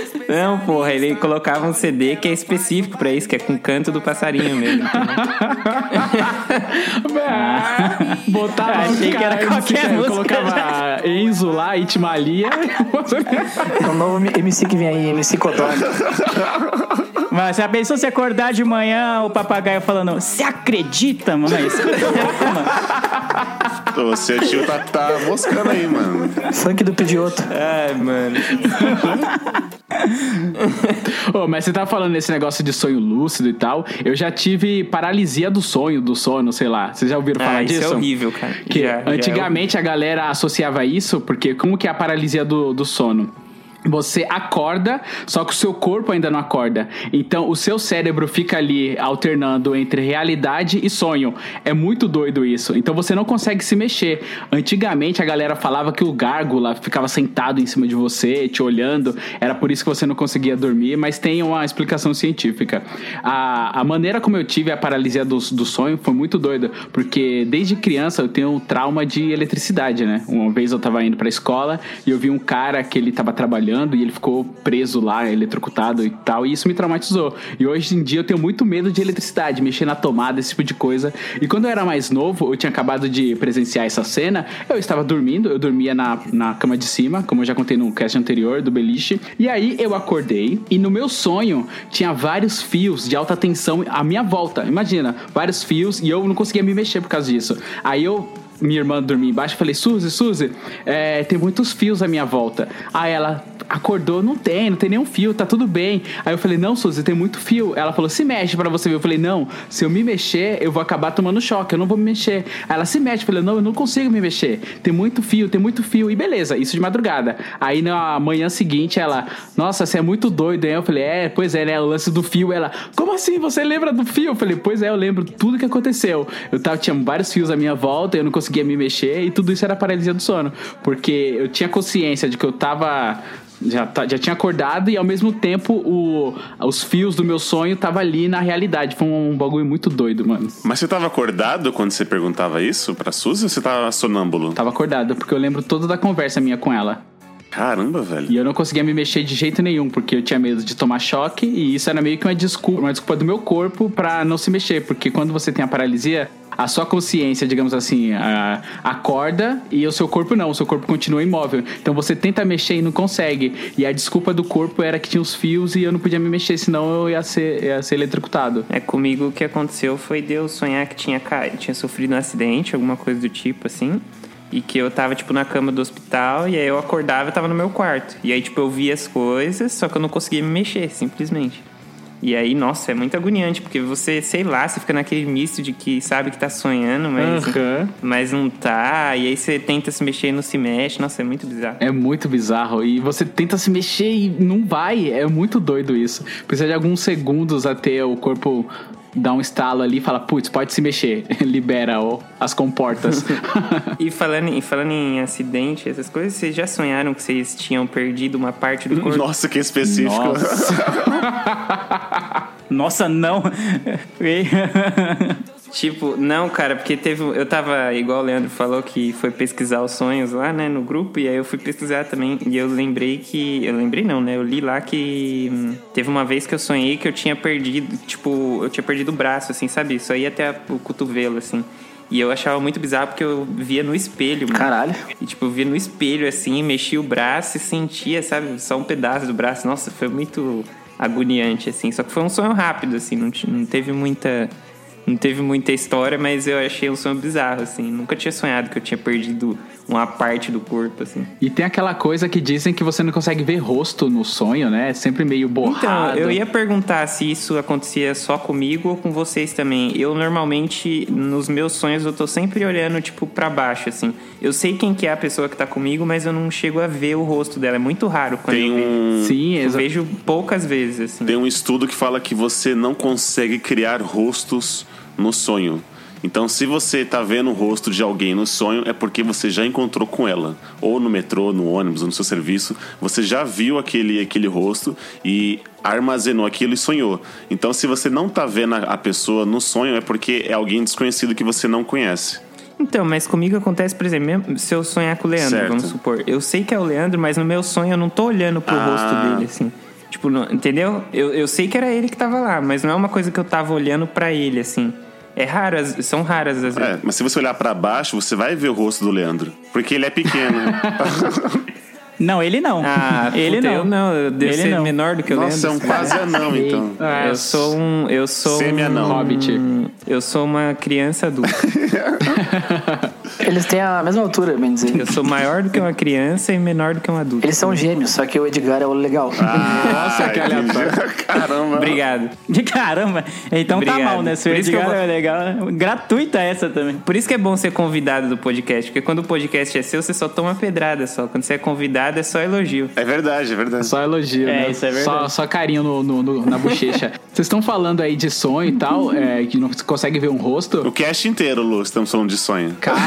Não, porra, ele colocava um CD que é específico pra isso, que é com canto do passarinho mesmo. Ah, Botava Achei que era qualquer assim, música. colocava Enzo lá, Itmalia. É o novo MC que vem aí, MC Codorna. Mas já pensou se acordar de manhã o papagaio falando, você acredita, mamãe? Isso é louco, mano. O seu tio tá, tá moscando aí, mano. Funk do Pidioto. Ai, mano. Ô, mas você tá falando desse negócio de sonho lúcido e tal. Eu já tive paralisia do sonho, do sono, sei lá. Vocês já ouviram falar Ah, isso disso? é horrível, cara. Que Já- já é antigamente a galera associava isso, porque como que é a paralisia do, do sono? Você acorda, só que o seu corpo ainda não acorda. Então o seu cérebro fica ali alternando entre realidade e sonho. É muito doido isso. Então você não consegue se mexer. Antigamente a galera falava que o gárgula ficava sentado em cima de você, te olhando. Era por isso que você não conseguia dormir, mas tem uma explicação científica. A, a maneira como eu tive a paralisia do, do sonho foi muito doida, porque desde criança eu tenho um trauma de eletricidade, né? Uma vez eu tava indo pra escola e eu vi um cara que ele tava trabalhando e ele ficou preso lá, eletrocutado e tal, e isso me traumatizou. E hoje em dia eu tenho muito medo de eletricidade, mexer na tomada, esse tipo de coisa. E quando eu era mais novo, eu tinha acabado de presenciar essa cena, eu estava dormindo, eu dormia na, na cama de cima, como eu já contei no cast anterior do Beliche, e aí eu acordei e no meu sonho tinha vários fios de alta tensão à minha volta. Imagina, vários fios e eu não conseguia me mexer por causa disso. Aí eu minha irmã dormia embaixo, falei, Suzy, Suzy, é, tem muitos fios à minha volta. Aí ela, acordou, não tem, não tem nenhum fio, tá tudo bem. Aí eu falei, não, Suzy, tem muito fio. Ela falou, se mexe pra você ver. Eu falei, não, se eu me mexer, eu vou acabar tomando choque, eu não vou me mexer. Aí ela se mexe, eu falei, não, eu não consigo me mexer. Tem muito fio, tem muito fio. E beleza, isso de madrugada. Aí na manhã seguinte, ela, nossa, você é muito doido, hein? Eu falei, é, pois é, né? O lance do fio. Ela, como assim? Você lembra do fio? Eu falei, pois é, eu lembro tudo que aconteceu. Eu tava, tinha vários fios à minha volta, eu não conseguia me mexer, e tudo isso era paralisia do sono. Porque eu tinha consciência de que eu tava. Já, tá- já tinha acordado e ao mesmo tempo o, os fios do meu sonho tava ali na realidade. Foi um, bagulho muito doido, mano. Mas você tava acordado quando você perguntava isso pra Suzy ou você tava sonâmbulo? Tava acordado, porque eu lembro toda da conversa minha com ela. Caramba, velho. E eu não conseguia me mexer de jeito nenhum, porque eu tinha medo de tomar choque, e isso era meio que uma desculpa, uma desculpa do meu corpo pra não se mexer, porque quando você tem a paralisia, a sua consciência, digamos assim, a- acorda e o seu corpo não, o seu corpo continua imóvel. Então você tenta mexer e não consegue. E a desculpa do corpo era que tinha os fios e eu não podia me mexer, senão eu ia ser, ia ser eletrocutado. É, comigo o que aconteceu foi de eu sonhar que tinha, tinha sofrido um acidente, alguma coisa do tipo, assim. E que eu tava, tipo, na cama do hospital, e aí eu acordava e tava no meu quarto. E aí, tipo, eu via as coisas, só que eu não conseguia me mexer, simplesmente. E aí, nossa, é muito agoniante, porque você, sei lá, você fica naquele misto de que sabe que tá sonhando, mas, Aham. mas não tá. E aí você tenta se mexer e não se mexe. Nossa, é muito bizarro. É muito bizarro. E você tenta se mexer e não vai. É muito doido isso. Precisa de alguns segundos até o corpo dar um estalo ali e fala, putz, pode se mexer. Libera ó, as comportas. E falando, em- falando em acidente, essas coisas, vocês já sonharam que vocês tinham perdido uma parte do corpo? Nossa, que específico. Nossa, não. Tipo, não, cara, porque teve. Eu tava, igual o Leandro falou, que foi pesquisar os sonhos lá, né, no grupo, e aí eu fui pesquisar também. E eu lembrei que. Eu lembrei não, né? Eu li lá que hum, teve uma vez que eu sonhei que eu tinha perdido, tipo, eu tinha perdido o braço, assim, sabe? Só ia até o cotovelo, assim. E eu achava muito bizarro porque eu via no espelho, mano. Caralho. E, tipo, eu via no espelho, assim, mexia o braço e sentia, sabe? Só um pedaço do braço. Nossa, foi muito agoniante, assim. Só que foi um sonho rápido, assim. Não, não teve muita... Não teve muita história, mas eu achei um sonho bizarro, assim. Nunca tinha sonhado que eu tinha perdido uma parte do corpo, assim. e tem aquela coisa que dizem que você não consegue ver rosto no sonho, né? É sempre meio borrado. Então, eu ia perguntar se isso acontecia só comigo ou com vocês também. Eu normalmente, nos meus sonhos, eu tô sempre olhando, tipo, pra baixo, assim. Eu sei quem que é a pessoa que tá comigo, mas eu não chego a ver o rosto dela. É muito raro quando Tem eu vejo. um, Sim, Eu vejo poucas vezes, assim. tem um estudo que fala que você não consegue criar rostos no sonho. Então, se você tá vendo o rosto de alguém no sonho, é porque você já encontrou com ela. Ou no metrô, no ônibus, ou no seu serviço. Você já viu aquele, aquele rosto e armazenou aquilo e sonhou. Então, se você não tá vendo a, pessoa no sonho, é porque é alguém desconhecido que você não conhece. Então, mas comigo acontece, por exemplo, se eu sonhar com o Leandro, Certo. vamos supor. Eu sei que é o Leandro, mas no meu sonho eu não tô olhando pro Ah. rosto dele, assim. Tipo, não- entendeu? Eu, eu sei que era ele que tava lá, mas não é uma coisa que eu tava olhando pra ele, assim. É raro, as- são raras às vezes. É, mas se você olhar pra baixo, você vai ver o rosto do Leandro. Porque ele é pequeno. Não, ele não. Ah, ele puta, não. eu não. Eu devo Ele ser não. menor do que o Nossa, é um Leandro. quase anão, então. Ah, Eu sou um. Eu sou Semi-anão. um. Hobbit. Eu sou uma criança adulta. Eles têm a mesma altura, bem dizer. eu sou maior do que uma criança e menor do que um adulto. Eles são gêmeos, só que o Edgar é o legal. Nossa, que aleatório. Caramba. Obrigado. De caramba. Então tá Obrigado. mal, né? Que eu Edgar vou- é legal. Gratuita essa também. Por isso que é bom ser convidado do podcast, porque quando o podcast é seu, você só toma pedrada só. Quando você é convidado, é só elogio. É verdade, é verdade. Só elogio, É, né? isso é verdade. Só, só carinho no, no- no- na bochecha. Vocês estão falando aí de sonho e tal, é, que não consegue ver um rosto? O cast inteiro, Lu, estamos falando de sonho. Calma.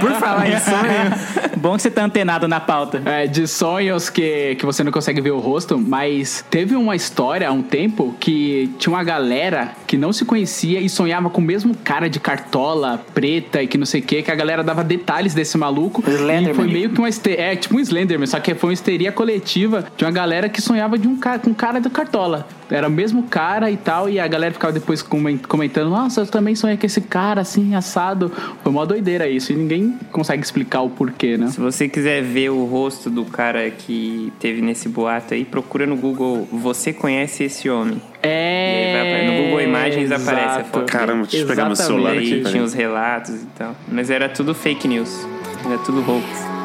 Por falar em sonho, bom que você tá antenado na pauta. É, de sonhos que, que você não consegue ver o rosto, mas teve uma história há um tempo que tinha uma galera que não se conhecia e sonhava com o mesmo cara de cartola preta e que não sei o que, que a galera dava detalhes desse maluco. Slenderman. E foi meio que uma histeria, é tipo um Slenderman, só que foi uma histeria coletiva de uma galera que sonhava de um cara com cara de cartola. Era o mesmo cara e tal, e a galera ficava depois comen- comentando: Nossa, eu também sonhei com esse cara assim, assado. Foi uma doideira isso, e ninguém consegue explicar o porquê, né? Se você quiser ver o rosto do cara que teve nesse boato aí, procura no Google Você conhece esse homem? E aí É. no Google Imagens aparece a exato. foto. Caramba, deixa eu pegar meu celular E aqui. aí tinha os relatos e tal. Mas era tudo fake news. Era tudo hoax.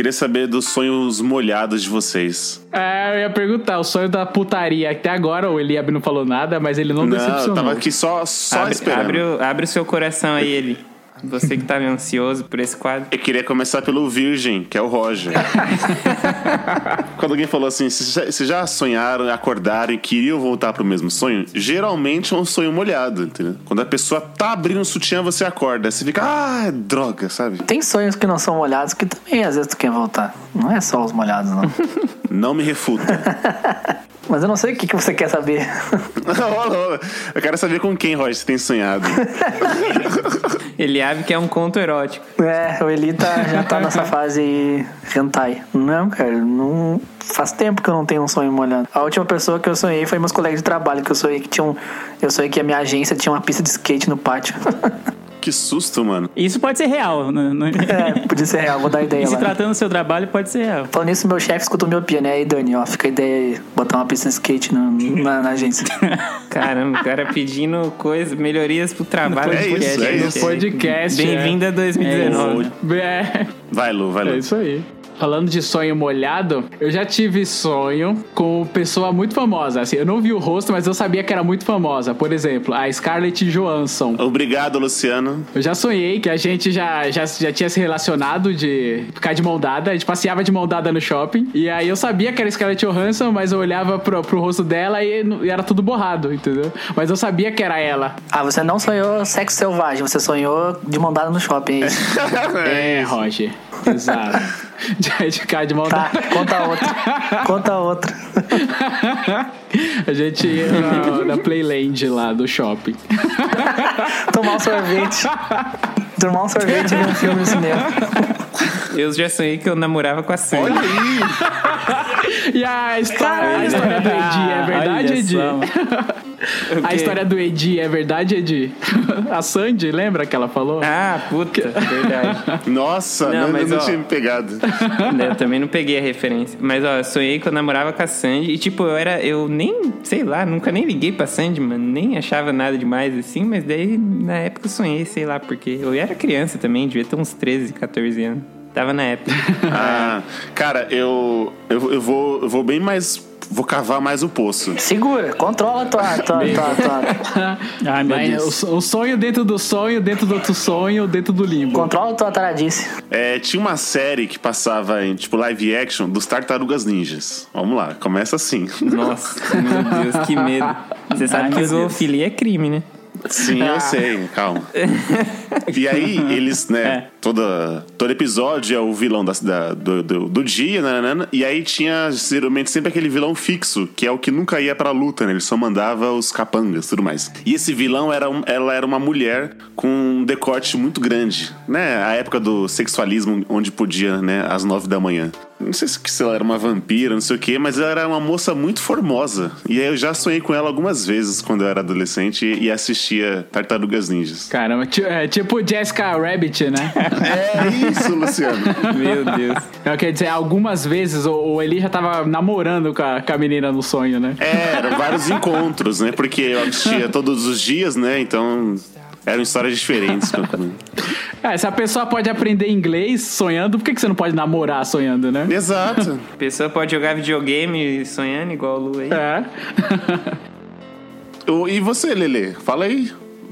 Queria saber dos sonhos molhados de vocês. É, eu ia perguntar, o sonho da putaria. Até agora o Eliab não falou nada, mas ele não, Não, decepcionou. tava aqui só, só abre, esperando. abre, o, abre o seu coração aí, ele. Você que tá meio ansioso por esse quadro. Eu queria começar pelo virgem, que é o Roger. Quando alguém falou assim, "Vocês já- vocês já sonharam, acordaram e queriam voltar pro mesmo sonho? Geralmente é um sonho molhado, entendeu? Quando a pessoa tá abrindo o sutiã, você acorda. Você fica, ah, droga, sabe? Tem sonhos que não são molhados que também às vezes tu quer voltar. Não é só os molhados, não. Não me refuta. Mas eu não sei o que, que você quer saber. Eu quero saber com quem, Roger, você tem sonhado. Ele abre que é um conto erótico. É, o Eli tá- já tá nessa fase aí, hentai. Não, cara, não... Faz tempo que eu não tenho um sonho molhado. A última pessoa que eu sonhei foi meus colegas de trabalho, que eu sonhei que tinha um... Eu sonhei que a minha agência tinha uma pista de skate no pátio. Que susto, mano. Isso pode ser real. Não, não... é, podia ser real, vou dar ideia E se lá. tratando do seu trabalho, pode ser real. Falando nisso, meu chefe escutou miopia, né? Aí, Dani, ó, fica a ideia aí, botar uma pista de skate na, na, na agência. Caramba, o cara pedindo coisa, melhorias pro trabalho. É do isso, podcast. é gente. isso. Podcast. Bem-vindo a 2019. É, Vai, Lu, vai, Lu. é isso aí. Falando de sonho molhado, eu já tive sonho com pessoa muito famosa. Assim, eu não vi o rosto, mas eu sabia que era muito famosa. Por exemplo, a Scarlett Johansson. Obrigado, Luciano. Eu já sonhei que a gente já, já, já tinha se relacionado de ficar de mão dada. A gente passeava de mão dada no shopping. E aí eu sabia que era Scarlett Johansson, mas eu olhava pro, pro rosto dela e, e era tudo borrado, entendeu? Mas eu sabia que era ela. Ah, você não sonhou sexo selvagem, você sonhou de mão dada no shopping, é? É, Roger. Exato. De, de ficar de mão Tá, conta outra. Conta outra. A gente ia na, na Playland lá do shopping. Tomar um sorvete. Tomar um sorvete e ver um filme no cinema. Eu já sonhei que eu namorava com a Sandy. Olha aí! E a história, a história do Edi é verdade, Edi? A história do Edi é verdade, Edi? A Sandy, lembra que ela falou? Ah, puta, verdade. Nossa, Não, não, eu mas, não ó. tinha me pegado. eu também não peguei a referência. Mas, ó, eu sonhei que eu namorava com a Sandy. E, tipo, eu era. Eu nem, sei lá, nunca nem liguei pra Sandy, mano. Nem achava nada demais assim. Mas daí, na época, eu sonhei, sei lá, porque eu era criança também, devia ter uns 13, 14 anos. Tava na época. Ah, cara, eu, eu, eu, vou, eu vou bem mais. Vou cavar mais o poço. Segura, controla tua, tua, tua, tua, Ai, meu Mas Deus. o, o sonho dentro do sonho, dentro do outro sonho, dentro do limbo. controla tua taradice. É, tinha uma série que passava em, tipo, live action dos Tartarugas Ninjas. Vamos lá, começa assim. Nossa, meu Deus, que medo. Você sabe Ai, que zoofilia é crime, né? Sim, eu sei, calma. E aí, eles, né, toda, todo episódio é o vilão da, da- do, do, do dia, nananana, e aí tinha geralmente sempre aquele vilão fixo, que é o que nunca ia pra luta, né? Ele só mandava os capangas e tudo mais. E esse vilão era um- ela era uma mulher com um decote muito grande, né? A época do sexualismo, onde podia, né, às nove da manhã. Não sei se se ela era uma vampira, não sei o quê, mas ela era uma moça muito formosa. E aí eu já sonhei com ela algumas vezes quando eu era adolescente e e assistia Tartarugas Ninjas. Caramba, é tipo Jessica Rabbit, né? É isso, Luciano. Meu Deus. Eu quero dizer, algumas vezes o, o Eli já tava namorando com a, com a menina no sonho, né? É, eram vários encontros, né? Porque eu assistia todos os dias, né? Então eram histórias diferentes. É, se a pessoa pode aprender inglês sonhando, por que, que você não pode namorar sonhando, né? Exato. A pessoa pode jogar videogame sonhando igual o Lu aí. É. O- E você, Lele? Fala aí.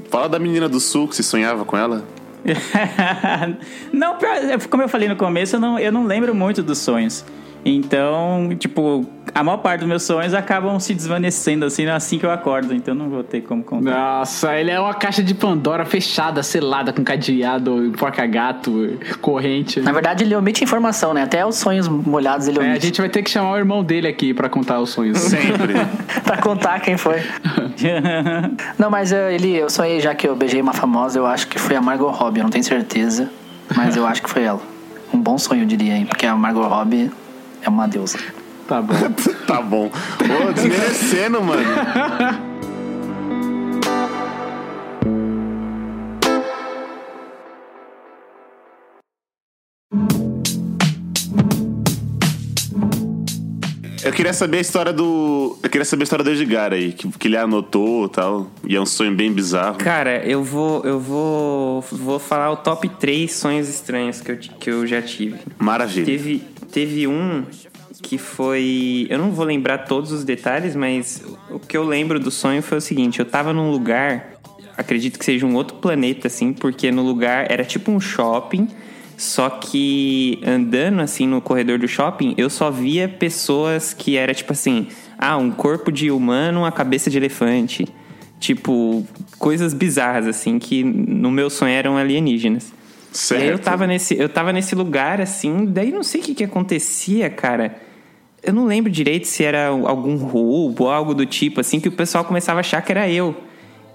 Fala da menina do sul que você sonhava com ela. não, pior- como eu falei no começo, eu não, eu não lembro muito dos sonhos. Então, tipo, a maior parte dos meus sonhos acabam se desvanecendo assim assim que eu acordo. Então não vou ter como contar. Nossa, ele é uma caixa de Pandora fechada, selada, com cadeado, porca-gato, corrente. Na verdade, ele omite informação, né? Até os sonhos molhados ele É, a omite. gente vai ter que chamar o irmão dele aqui pra contar os sonhos. Sempre. pra contar quem foi. Não, mas eu, ele, eu sonhei já que eu beijei uma famosa, eu acho que foi a Margot Robbie, eu não tenho certeza, mas eu acho que foi ela. Um bom sonho, eu diria, hein? Porque a Margot Robbie é uma deusa. Tá bom. tá bom. Ô, desmerecendo, mano. Eu queria saber a história do. Eu queria saber a história do Edgar aí, que, que ele anotou e tal. E é um sonho bem bizarro. Cara, eu vou, eu vou, vou falar o top 3 sonhos estranhos que eu, que eu já tive. Maravilha. Teve, teve um que foi. Eu não vou lembrar todos os detalhes, mas o que eu lembro do sonho foi o seguinte: eu tava num lugar, acredito que seja um outro planeta, assim, porque no lugar era tipo um shopping. Só que andando assim no corredor do shopping, eu só via pessoas que era tipo assim: ah, um corpo de humano, a cabeça de elefante. Tipo, coisas bizarras, assim, que no meu sonho eram alienígenas. Certo. E aí eu tava nesse, eu tava nesse lugar, assim, daí não sei o que que acontecia, cara. Eu não lembro direito se era algum roubo ou algo do tipo, assim, que o pessoal começava a achar que era eu.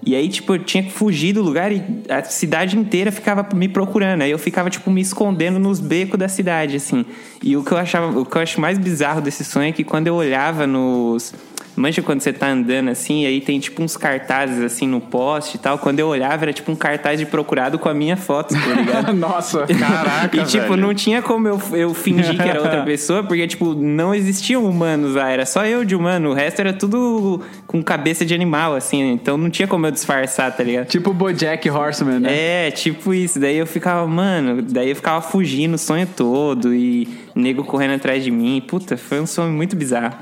E aí, tipo, eu tinha que fugir do lugar e a cidade inteira ficava me procurando. Aí eu ficava, tipo, me escondendo nos becos da cidade, assim. E o que eu achava, o que eu acho mais bizarro desse sonho é que quando eu olhava nos. Manja quando você tá andando assim, e aí tem tipo uns cartazes assim no poste e tal. Quando eu olhava, era tipo um cartaz de procurado com a minha foto, tá ligado? Nossa. Caraca, E, tipo, velho. não tinha como eu, eu fingir que era outra pessoa, porque, tipo, não existiam humanos lá. Era só eu de humano. O resto era tudo com cabeça de animal, assim. Então não tinha como eu disfarçar, tá ligado? Tipo o Bojack Horseman, né? É, tipo isso. Daí eu ficava, mano, daí eu ficava fugindo o sonho todo e nego correndo atrás de mim. Puta, foi um sonho muito bizarro.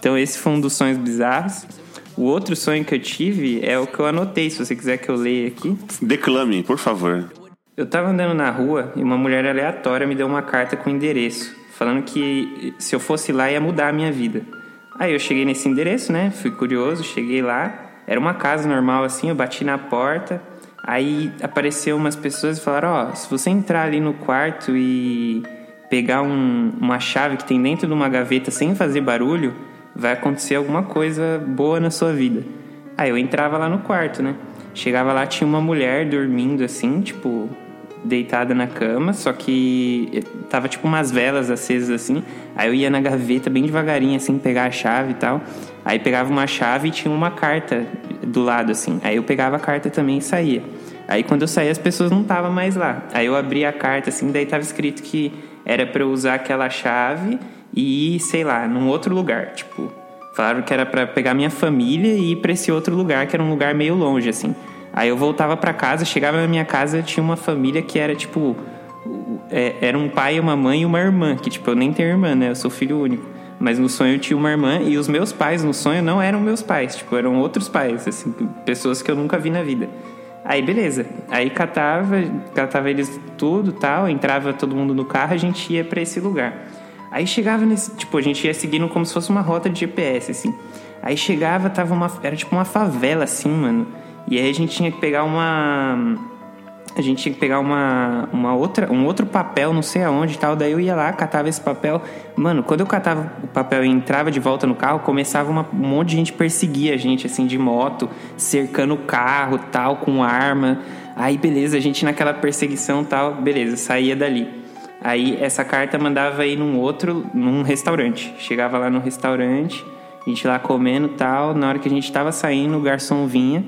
Então esse foi um dos sonhos bizarros. O outro sonho que eu tive é o que eu anotei, se você quiser que eu leia aqui. Declame, por favor. Eu tava andando na rua e uma mulher aleatória me deu uma carta com endereço, falando que se eu fosse lá ia mudar a minha vida. Aí eu cheguei nesse endereço, né? Fui curioso, cheguei lá. Era uma casa normal assim, eu bati na porta. Aí apareceu umas pessoas e falaram: Ó, se você entrar ali no quarto e pegar um- uma chave que tem dentro de uma gaveta sem fazer barulho, vai acontecer alguma coisa boa na sua vida. Aí eu entrava lá no quarto, né? Chegava lá, tinha uma mulher dormindo assim, tipo, deitada na cama, só que tava tipo umas velas acesas assim. Aí eu ia na gaveta bem devagarinho assim, pegar a chave e tal. Aí pegava uma chave e tinha uma carta do lado assim. Aí eu pegava a carta também e saía. Aí quando eu saía as pessoas não estavam mais lá. Aí eu abria a carta assim, daí tava escrito que era pra eu usar aquela chave e ir, sei lá, num outro lugar, tipo, Falaram que era pra pegar minha família e ir pra esse outro lugar, que era um lugar meio longe, assim. Aí eu voltava pra casa, chegava na minha casa, tinha uma família que era tipo. é, era um pai, uma mãe e uma irmã, que tipo, eu nem tenho irmã, né? Eu sou filho único. Mas no sonho eu tinha uma irmã e os meus pais no sonho não eram meus pais, tipo, eram outros pais, assim, pessoas que eu nunca vi na vida. Aí beleza. Aí catava, catava eles tudo tal, entrava todo mundo no carro, a gente ia pra esse lugar. Aí chegava nesse, tipo, a gente ia seguindo como se fosse uma rota de GPS, assim. Aí chegava, tava uma, era tipo uma favela, assim, mano. E aí a gente tinha que pegar uma, a gente tinha que pegar uma, uma outra, um outro papel, não sei aonde e tal. Daí eu ia lá, catava esse papel. Mano, quando eu catava o papel e entrava de volta no carro, começava uma, um monte de gente perseguir a gente, assim, de moto, cercando o carro tal, com arma. Aí, beleza, a gente naquela perseguição tal, beleza, saía dali. Aí essa carta mandava ir num outro, num restaurante. Chegava lá no restaurante, a gente lá comendo tal. Na hora que a gente tava saindo, o garçom vinha,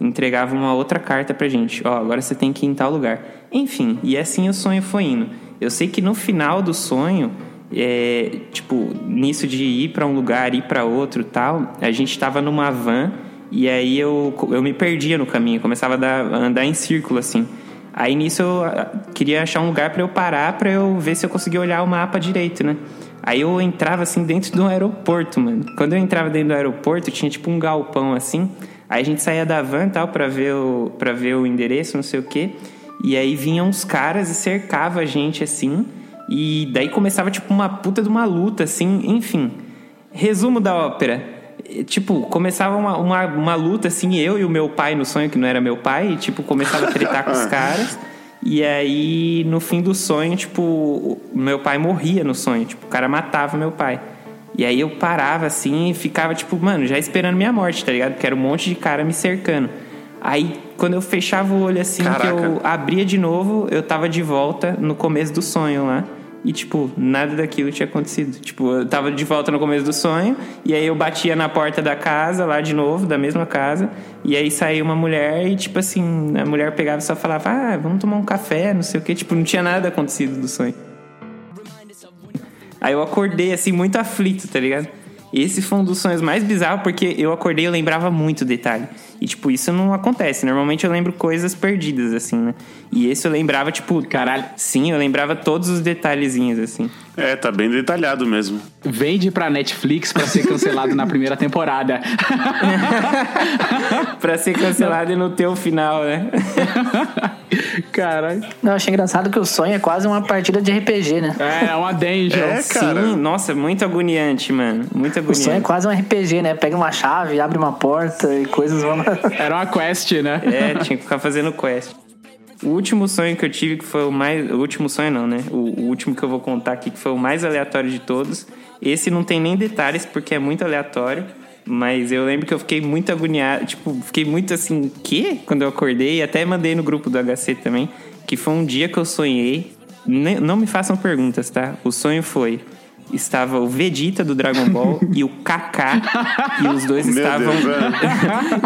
entregava uma outra carta pra gente. Ó, agora você tem que ir em tal lugar. Enfim, e assim o sonho foi indo. Eu sei que no final do sonho, é, tipo, nisso de ir pra um lugar, ir pra outro tal, a gente tava numa van e aí eu, eu me perdia no caminho, começava a andar em círculo assim. Aí nisso eu queria achar um lugar pra eu parar pra eu ver se eu conseguia olhar o mapa direito, né? Aí eu entrava assim dentro do aeroporto, mano. Quando eu entrava dentro do aeroporto, tinha tipo um galpão assim. Aí a gente saía da van tal pra ver o para ver o endereço, não sei o quê. E aí vinham uns caras e cercava a gente assim. E daí começava tipo uma puta de uma luta assim, enfim. Resumo da ópera. Tipo, começava uma, uma, uma luta, assim, eu e o meu pai no sonho, que não era meu pai, e, tipo, começava a tretar com os caras. E aí, no fim do sonho, tipo, meu pai morria no sonho. Tipo, o cara matava meu pai. E aí eu parava assim e ficava, tipo, mano, já esperando minha morte, tá ligado? Porque era um monte de cara me cercando. Aí, quando eu fechava o olho assim, que Caraca. eu abria de novo, eu tava de volta no começo do sonho lá. E, tipo, nada daquilo tinha acontecido. Tipo, eu tava de volta no começo do sonho, e aí eu batia na porta da casa, lá de novo, da mesma casa, e aí saía uma mulher e, tipo assim, a mulher pegava e só falava, ah, vamos tomar um café, não sei o quê. Tipo, não tinha nada acontecido do sonho. Aí eu acordei, assim, muito aflito, tá ligado? Esse foi um dos sonhos mais bizarros, porque eu acordei e eu lembrava muito detalhe. E, tipo, isso não acontece. Normalmente eu lembro coisas perdidas, assim, né? E esse eu lembrava, tipo... Caralho. Sim, eu lembrava todos os detalhezinhos, assim. É, tá bem detalhado mesmo. Vende pra Netflix pra ser cancelado na primeira temporada. pra ser cancelado e não ter o final, né? Caralho. Não, eu achei engraçado que o sonho é quase uma partida de RPG, né? É, uma dungeon. É, cara. Sim, nossa, muito agoniante, mano. Muito O sonho é agoniante. quase um RPG, né? Pega uma chave, abre uma porta e coisas vão. Era uma quest, né? É, tinha que ficar fazendo quest. O último sonho que eu tive, que foi o mais. O último sonho não, né? O, o último que eu vou contar aqui, que foi o mais aleatório de todos. Esse não tem nem detalhes, porque é muito aleatório. Mas eu lembro que eu fiquei muito agoniado. Tipo, fiquei muito assim, quê? Quando eu acordei. Até mandei no grupo do HC também. Que foi um dia que eu sonhei. Não me façam perguntas, tá? O sonho foi. Estava o Vegeta do Dragon Ball e o Kaká. E os dois Meu estavam. Deus, velho.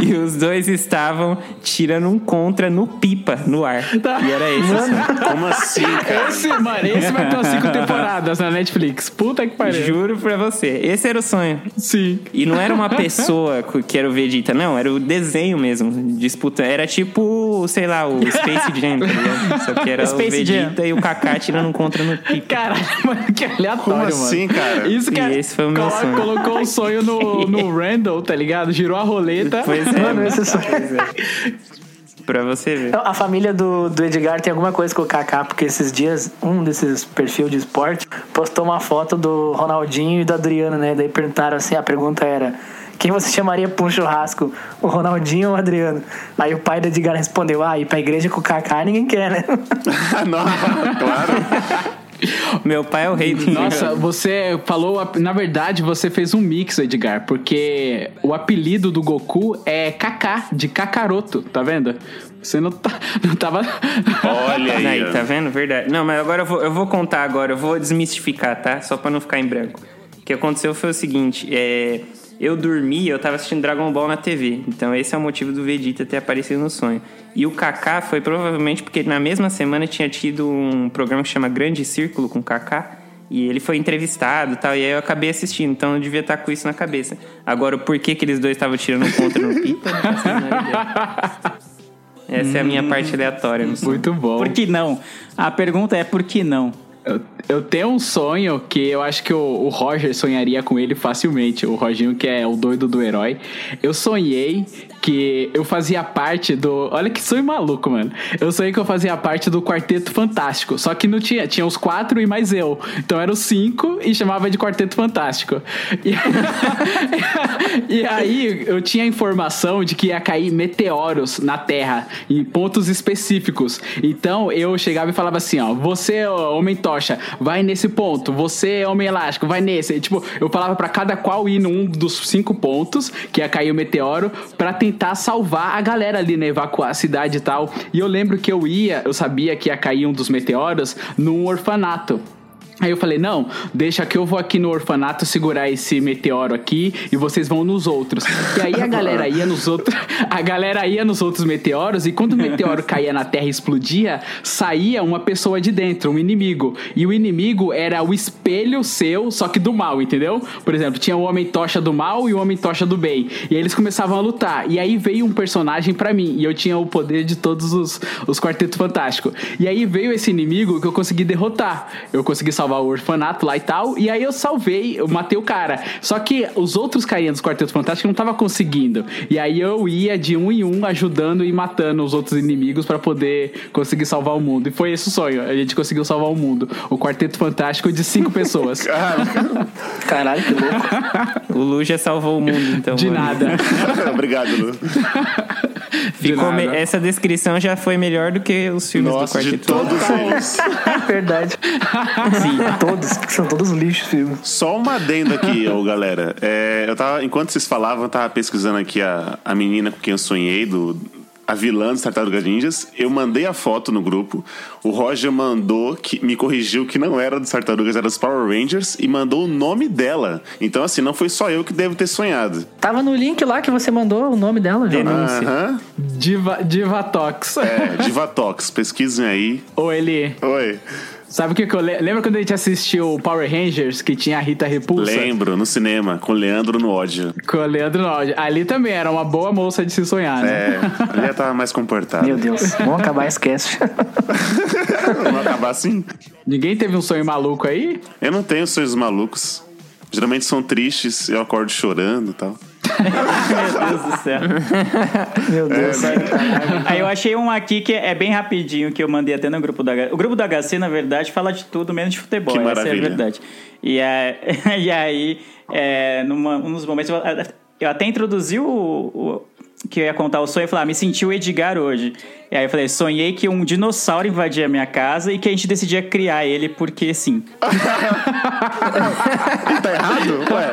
e os dois estavam tirando um contra no pipa, no ar. E era esse. o sonho. Como assim, cara? Esse, mano, esse vai ter umas cinco temporadas na Netflix. Puta que pariu. Juro pra você. Esse era o sonho. Sim. E não era uma pessoa que era o Vegeta, não. Era o desenho mesmo. Disputa. Era tipo, sei lá, o Space Jam, tá ligado? Só que era Space o Vegeta e o Kaká tirando um contra no pipa. Caralho, mano, que aleatório, Como mano. assim, cara? Isso que E é- esse foi o meu colo- sonho. Colocou o sonho no, no Randall, tá ligado? Girou a roleta. Pois é. Mano, esse sonho. Pois é. Pra você ver. Então, A família do, do Edgar tem alguma coisa com o Kaká, porque esses dias um desses perfil de esporte postou uma foto do Ronaldinho e do Adriano, né? Daí perguntaram assim, a pergunta era quem você chamaria pra um churrasco, o Ronaldinho ou o Adriano? Aí o pai do Edgar respondeu, ah, ir pra igreja com o Kaká ninguém quer, né? Não, claro. Meu pai é o rei do Nossa, você falou. Na verdade, você fez um mix, Edgar, porque o apelido do Goku é Kaká, de Kakaroto, tá vendo? Você não, tá, não tava. Olha aí. Aí, tá vendo? Verdade. Não, mas agora eu vou, eu vou contar agora, eu vou desmistificar, tá? Só pra não ficar em branco. O que aconteceu foi o seguinte, é... Eu dormi, eu tava assistindo Dragon Ball na TV. Então esse é o motivo do Vegeta ter aparecido no sonho. E o Kaká foi provavelmente porque na mesma semana tinha tido um programa que chama Grande Círculo com o Kaká. E ele foi entrevistado e tal, e aí eu acabei assistindo, então eu devia estar com isso na cabeça. Agora, o porquê que eles dois estavam tirando contra no pipa, eu não faço a menor ideia. Essa é a minha parte aleatória. Muito bom. Por que não? A pergunta é por que não? Eu, eu tenho um sonho que eu acho que o, o Roger sonharia com ele facilmente. O Roginho, que é o doido do herói. Eu sonhei que eu fazia parte do. Olha que sonho maluco, mano. Eu sonhei que eu fazia parte do Quarteto Fantástico. Só que não tinha. Tinha os quatro e mais eu. Então eram cinco e chamava de Quarteto Fantástico. E, e aí eu tinha a informação de que ia cair meteoros na Terra em pontos específicos. Então eu chegava e falava assim: ó, você, Homem Tocha, vai nesse ponto. Você, Homem Elástico, vai nesse. E, tipo, eu falava pra cada qual ir num dos cinco pontos que ia cair o meteoro pra tentar salvar a galera ali, né? Evacuar a cidade e tal. E eu lembro que eu ia, eu sabia que ia cair um dos meteoros num orfanato. Aí eu falei, não, deixa que eu vou aqui no orfanato segurar esse meteoro aqui e vocês vão nos outros. E aí a galera ia nos outros, a galera ia nos outros meteoros e quando o meteoro caía na Terra e explodia, saía uma pessoa de dentro, um inimigo. E o inimigo era o espelho seu, só que do mal, entendeu? Por exemplo, tinha o Homem Tocha do mal e o Homem Tocha do bem. E aí eles começavam a lutar. E aí veio um personagem pra mim e eu tinha o poder de todos os, os Quartetos Fantásticos. E aí veio esse inimigo que eu consegui derrotar. Eu consegui salvar o orfanato lá e tal. E aí eu salvei, eu matei o cara. Só que os outros carinhas dos Quartetos Fantásticos não tava conseguindo. E aí eu ia de um em um ajudando e matando os outros inimigos pra poder conseguir salvar o mundo. E foi esse o sonho. A gente conseguiu salvar o mundo. O Quarteto Fantástico de cinco pessoas. Caralho, que louco. O Lu já salvou o mundo, então. De mano. nada. Obrigado, Lu. Ficou De me-. Essa descrição já foi melhor do que os filmes Nossa, do de Quarteto. todos eles. Verdade. Sim, todos. São todos lixos, filho. Só uma adendo aqui, ô galera. É, eu tava, enquanto vocês falavam, eu tava pesquisando aqui a, a menina com quem eu sonhei, do, a vilã dos Tartarugas Ninjas. Eu mandei a foto no grupo. O Roger mandou, que me corrigiu que não era dos Tartarugas, era dos Power Rangers, e mandou o nome dela. Então, assim, não foi só eu que devo ter sonhado. Tava no link lá que você mandou o nome dela. Denúncia. Aham. Diva, Divatox. É, Divatox. Pesquisem aí. Ou ele. Oi. Sabe o que, que eu le- lembra quando a gente assistiu o Power Rangers, que tinha a Rita Repulsa? Lembro, no cinema, com o Leandro no ódio. Com o Leandro Nod. Ali também era uma boa moça de se sonhar, né? É, ele já tava mais comportado. Meu Deus, vamos acabar cast. Vamos acabar assim? Ninguém teve um sonho maluco aí? Eu não tenho sonhos malucos. Geralmente são tristes, eu acordo chorando e tal. Meu Deus do céu. Meu Deus. Aí eu achei um aqui que é bem rapidinho, que eu mandei até no grupo do HC. O grupo do HC, na verdade, fala de tudo menos de futebol. Que essa é a maravilha. verdade. E, é, e aí, é, numa, um dos momentos, eu, eu até introduzi o, o- que eu ia contar o sonho, eu falei, ah, me senti o Edgar hoje. E aí eu falei, sonhei que um dinossauro invadia a minha casa e que a gente decidia criar ele porque sim. Tá errado? Ué.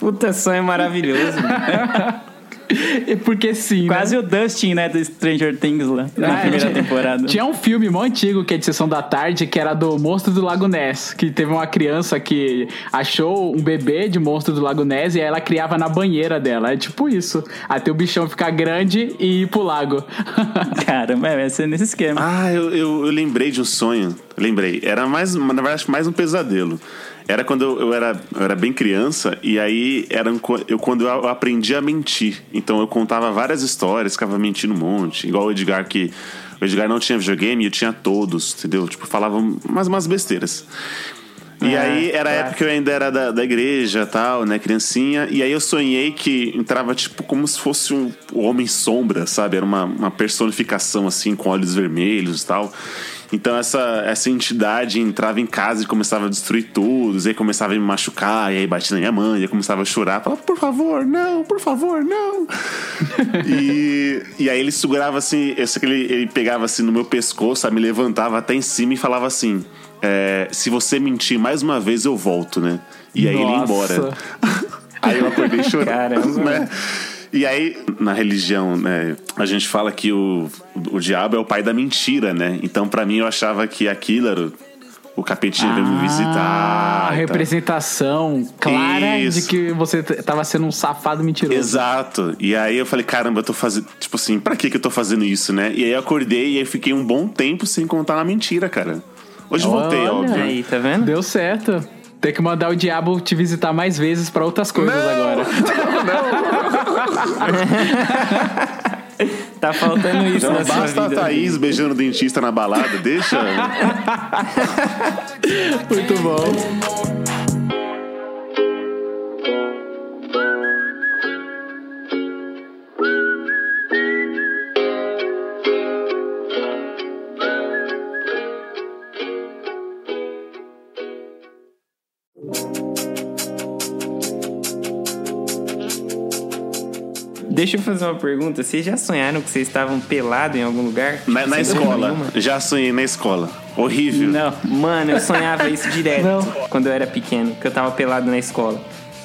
Puta sonho maravilhoso. Porque sim, né? Quase o Dustin, né, do Stranger Things lá, na Ah, primeira tinha- temporada. Tinha um filme mó antigo que é de sessão da tarde, que era do Monstro do Lago Ness, que teve uma criança que achou um bebê de Monstro do Lago Ness e aí ela criava na banheira dela. É tipo isso. Até o bichão ficar grande e ir pro lago. Caramba, vai ser nesse esquema. Ah, eu, eu, eu lembrei de um sonho. Lembrei. Era mais, na verdade, mais um pesadelo. Era quando eu, eu era, eu era bem criança e aí era eu, quando eu aprendi a mentir. Então eu contava várias histórias, ficava mentindo um monte. Igual o Edgar, que o Edgar não tinha videogame e eu tinha todos, entendeu? Tipo, falava umas, umas besteiras. E aí era a época que eu ainda era da, da igreja e tal, né, criancinha. E aí eu sonhei que entrava, tipo, como se fosse um homem sombra, sabe? Era uma, uma personificação, assim, com olhos vermelhos e tal. Então essa, essa entidade entrava em casa e começava a destruir tudo. E aí começava a me machucar, e aí batia na minha mãe, e aí começava a chorar. Falava, por favor, não, por favor, não. e, e aí ele segurava assim, eu sei que ele, ele pegava assim no meu pescoço, sabe, me levantava até em cima e falava assim: é, se você mentir mais uma vez, eu volto, né? E aí ele ia Nossa. embora. aí eu acordei chorando. Caramba. Né? E aí, na religião, né, a gente fala que o, o diabo é o pai da mentira, né? Então, pra mim, eu achava que aquilo era o, o capetinho veio me visitar. Ah, A e tal. representação clara Isso. de que você tava sendo um safado mentiroso. Exato. E aí eu falei, caramba, eu tô fazendo. Tipo assim, pra que que eu tô fazendo isso, né? E aí eu acordei e aí fiquei um bom tempo sem contar uma mentira, cara. Hoje eu voltei, Olha óbvio. Aí, tá vendo? Deu certo. Tem que mandar o diabo te visitar mais vezes pra outras coisas agora. Tá faltando isso não basta a. Thaís beijando o dentista na balada, deixa. Muito bom. Deixa eu fazer uma pergunta. Vocês já sonharam que vocês estavam pelados em algum lugar? Na, Tipo, na escola. nenhuma? Já sonhei na escola. Horrível. Não. Mano, eu sonhava isso direto Não. quando eu era pequeno, que eu tava pelado na escola.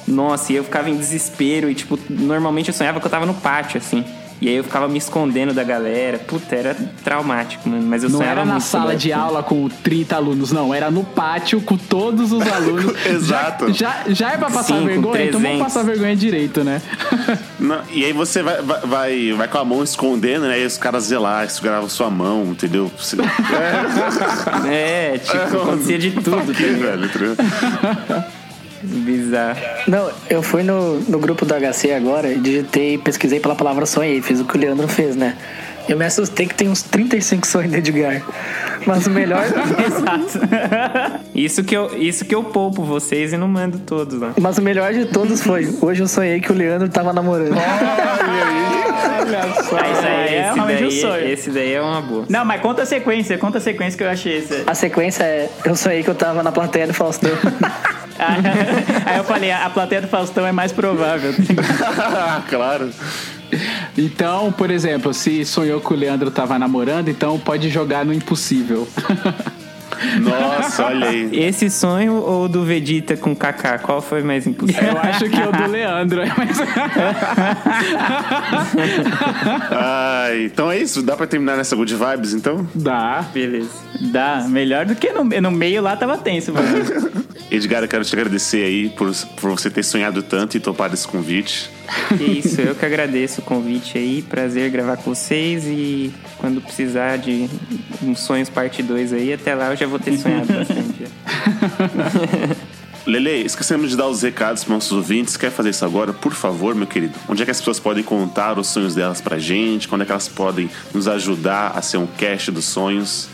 Nossa, e eu ficava em desespero e, tipo, normalmente eu sonhava que eu tava no pátio, assim. E aí eu ficava me escondendo da galera. Puta, era traumático, mano. Mas eu Não era na sala de aula com 30 alunos, não. Era no pátio com todos os alunos. Exato. Já, já, já é pra passar Sim, com vergonha? Então vamos 300. passar vergonha direito, né? Não, e aí você vai, vai, vai, vai com a mão escondendo, né? E os caras zelar, seguravam sua mão, entendeu? Você- pequeno. É, tipo, acontecia de tudo, tá Que ligado? velho, entendeu? Bizarro. Não, eu fui no, no grupo do HC agora e digitei, pesquisei pela palavra sonhei, fiz o que o Leandro fez, né? Eu me assustei que tem uns 35 sonhos de Edgar. Mas o melhor. Isso que, eu, isso que eu poupo vocês e não mando todos lá. Mas o melhor de todos foi: hoje eu sonhei que o Leandro tava namorando. Ah, isso aí é esse, realmente um daí, sonho. esse daí é uma boa. Não, mas conta a sequência, conta a sequência que eu achei esse. A sequência é: eu sonhei que eu tava na plateia do Faustão. Aí eu falei, a plateia do Faustão é mais provável. claro. Então, por exemplo, se sonhou que o Leandro tava namorando, então pode jogar no impossível. Nossa, olha aí. Esse sonho ou do Vegeta com Kaká? Qual foi mais impossível? Eu acho que é o do Leandro. Mas... Ai, então é isso. Dá pra terminar nessa good vibes, então? Dá. Beleza. Dá, melhor do que no, no meio lá tava tenso, mano. Edgar, eu quero te agradecer aí por, por você ter sonhado tanto e topado esse convite. Que isso, eu que agradeço o convite aí. Prazer gravar com vocês e quando precisar de uns sonhos parte 2 aí, até lá eu já vou ter sonhado bastante. já. Lele, esquecemos de dar os recados para nossos ouvintes. Quer fazer isso agora, por favor, meu querido? Onde é que as pessoas podem contar os sonhos delas pra gente? Quando é que elas podem nos ajudar a ser um cast dos sonhos?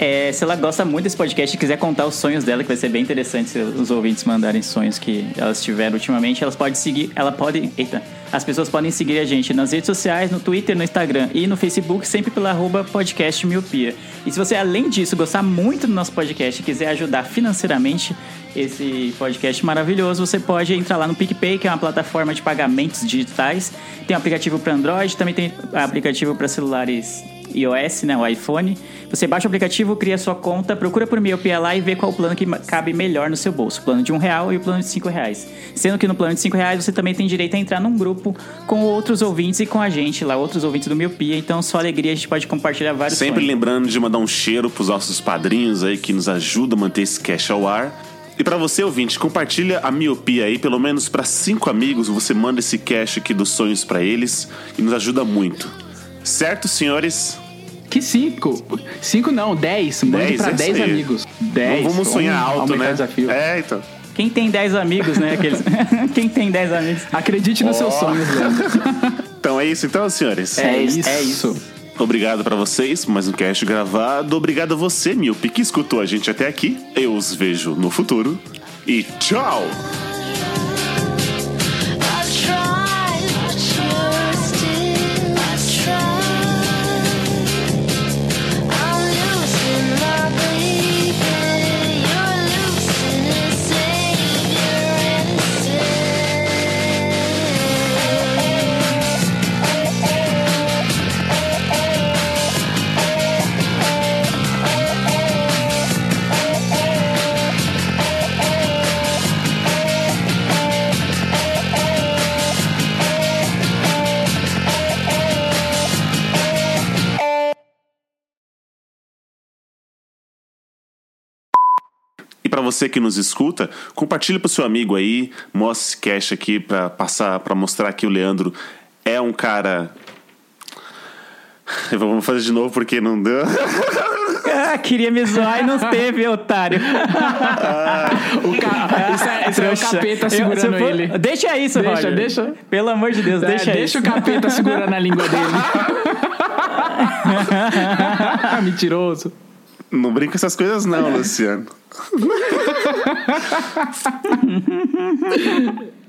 É, se ela gosta muito desse podcast e quiser contar os sonhos dela, que vai ser bem interessante se os ouvintes mandarem sonhos que elas tiveram ultimamente, elas podem seguir, ela pode, eita, as pessoas podem seguir a gente nas redes sociais, no Twitter, no Instagram e no Facebook, sempre pela arroba podcast miopia. E se você, além disso, gostar muito do nosso podcast e quiser ajudar financeiramente esse podcast maravilhoso, você pode entrar lá no PicPay, que é uma plataforma de pagamentos digitais. Tem um aplicativo para Android, também tem aplicativo para celulares iOS, né, o iPhone. Você baixa o aplicativo, cria sua conta, procura por Miopia lá e vê qual o plano que cabe melhor no seu bolso. O plano de um real e o plano de cinco reais. Sendo que no plano de cinco reais você também tem direito a entrar num grupo com outros ouvintes e com a gente lá, outros ouvintes do Miopia. Então, só alegria, a gente pode compartilhar vários Sempre sonhos. lembrando de mandar um cheiro pros nossos padrinhos aí que nos ajudam a manter esse cash ao ar. E pra você, ouvinte, compartilha a miopia aí, pelo menos pra cinco amigos, você manda esse cash aqui dos sonhos pra eles e nos ajuda muito. Certo, senhores? Que cinco? Cinco não, dez. Mande Dez, pra é dez aí. amigos. Dez. Vamos sonhar Vamos alto, né? desafio. É, então. Quem tem 10 amigos, né? Aqueles... Quem tem 10 amigos? Acredite nos seus sonhos, Leandro. Então é isso, então, senhores. É, isso, isso. é isso. Obrigado pra vocês por mais um cast gravado. Obrigado a você, Miopi, que escutou a gente até aqui. Eu os vejo no futuro. E tchau! Você que nos escuta, compartilhe pro seu amigo aí, mostre esse cast aqui pra passar, para mostrar que o Leandro é um cara. Vamos fazer de novo porque não deu. Ah, queria me zoar e não teve, otário. O ca... Isso é, isso é o capeta segurando se eu for- ele. Deixa isso, Deixa, Roger. deixa. Pelo amor de Deus, É, deixa, deixa isso. o capeta segurando a língua dele. Mentiroso. Não brinca com essas coisas, não, Luciano.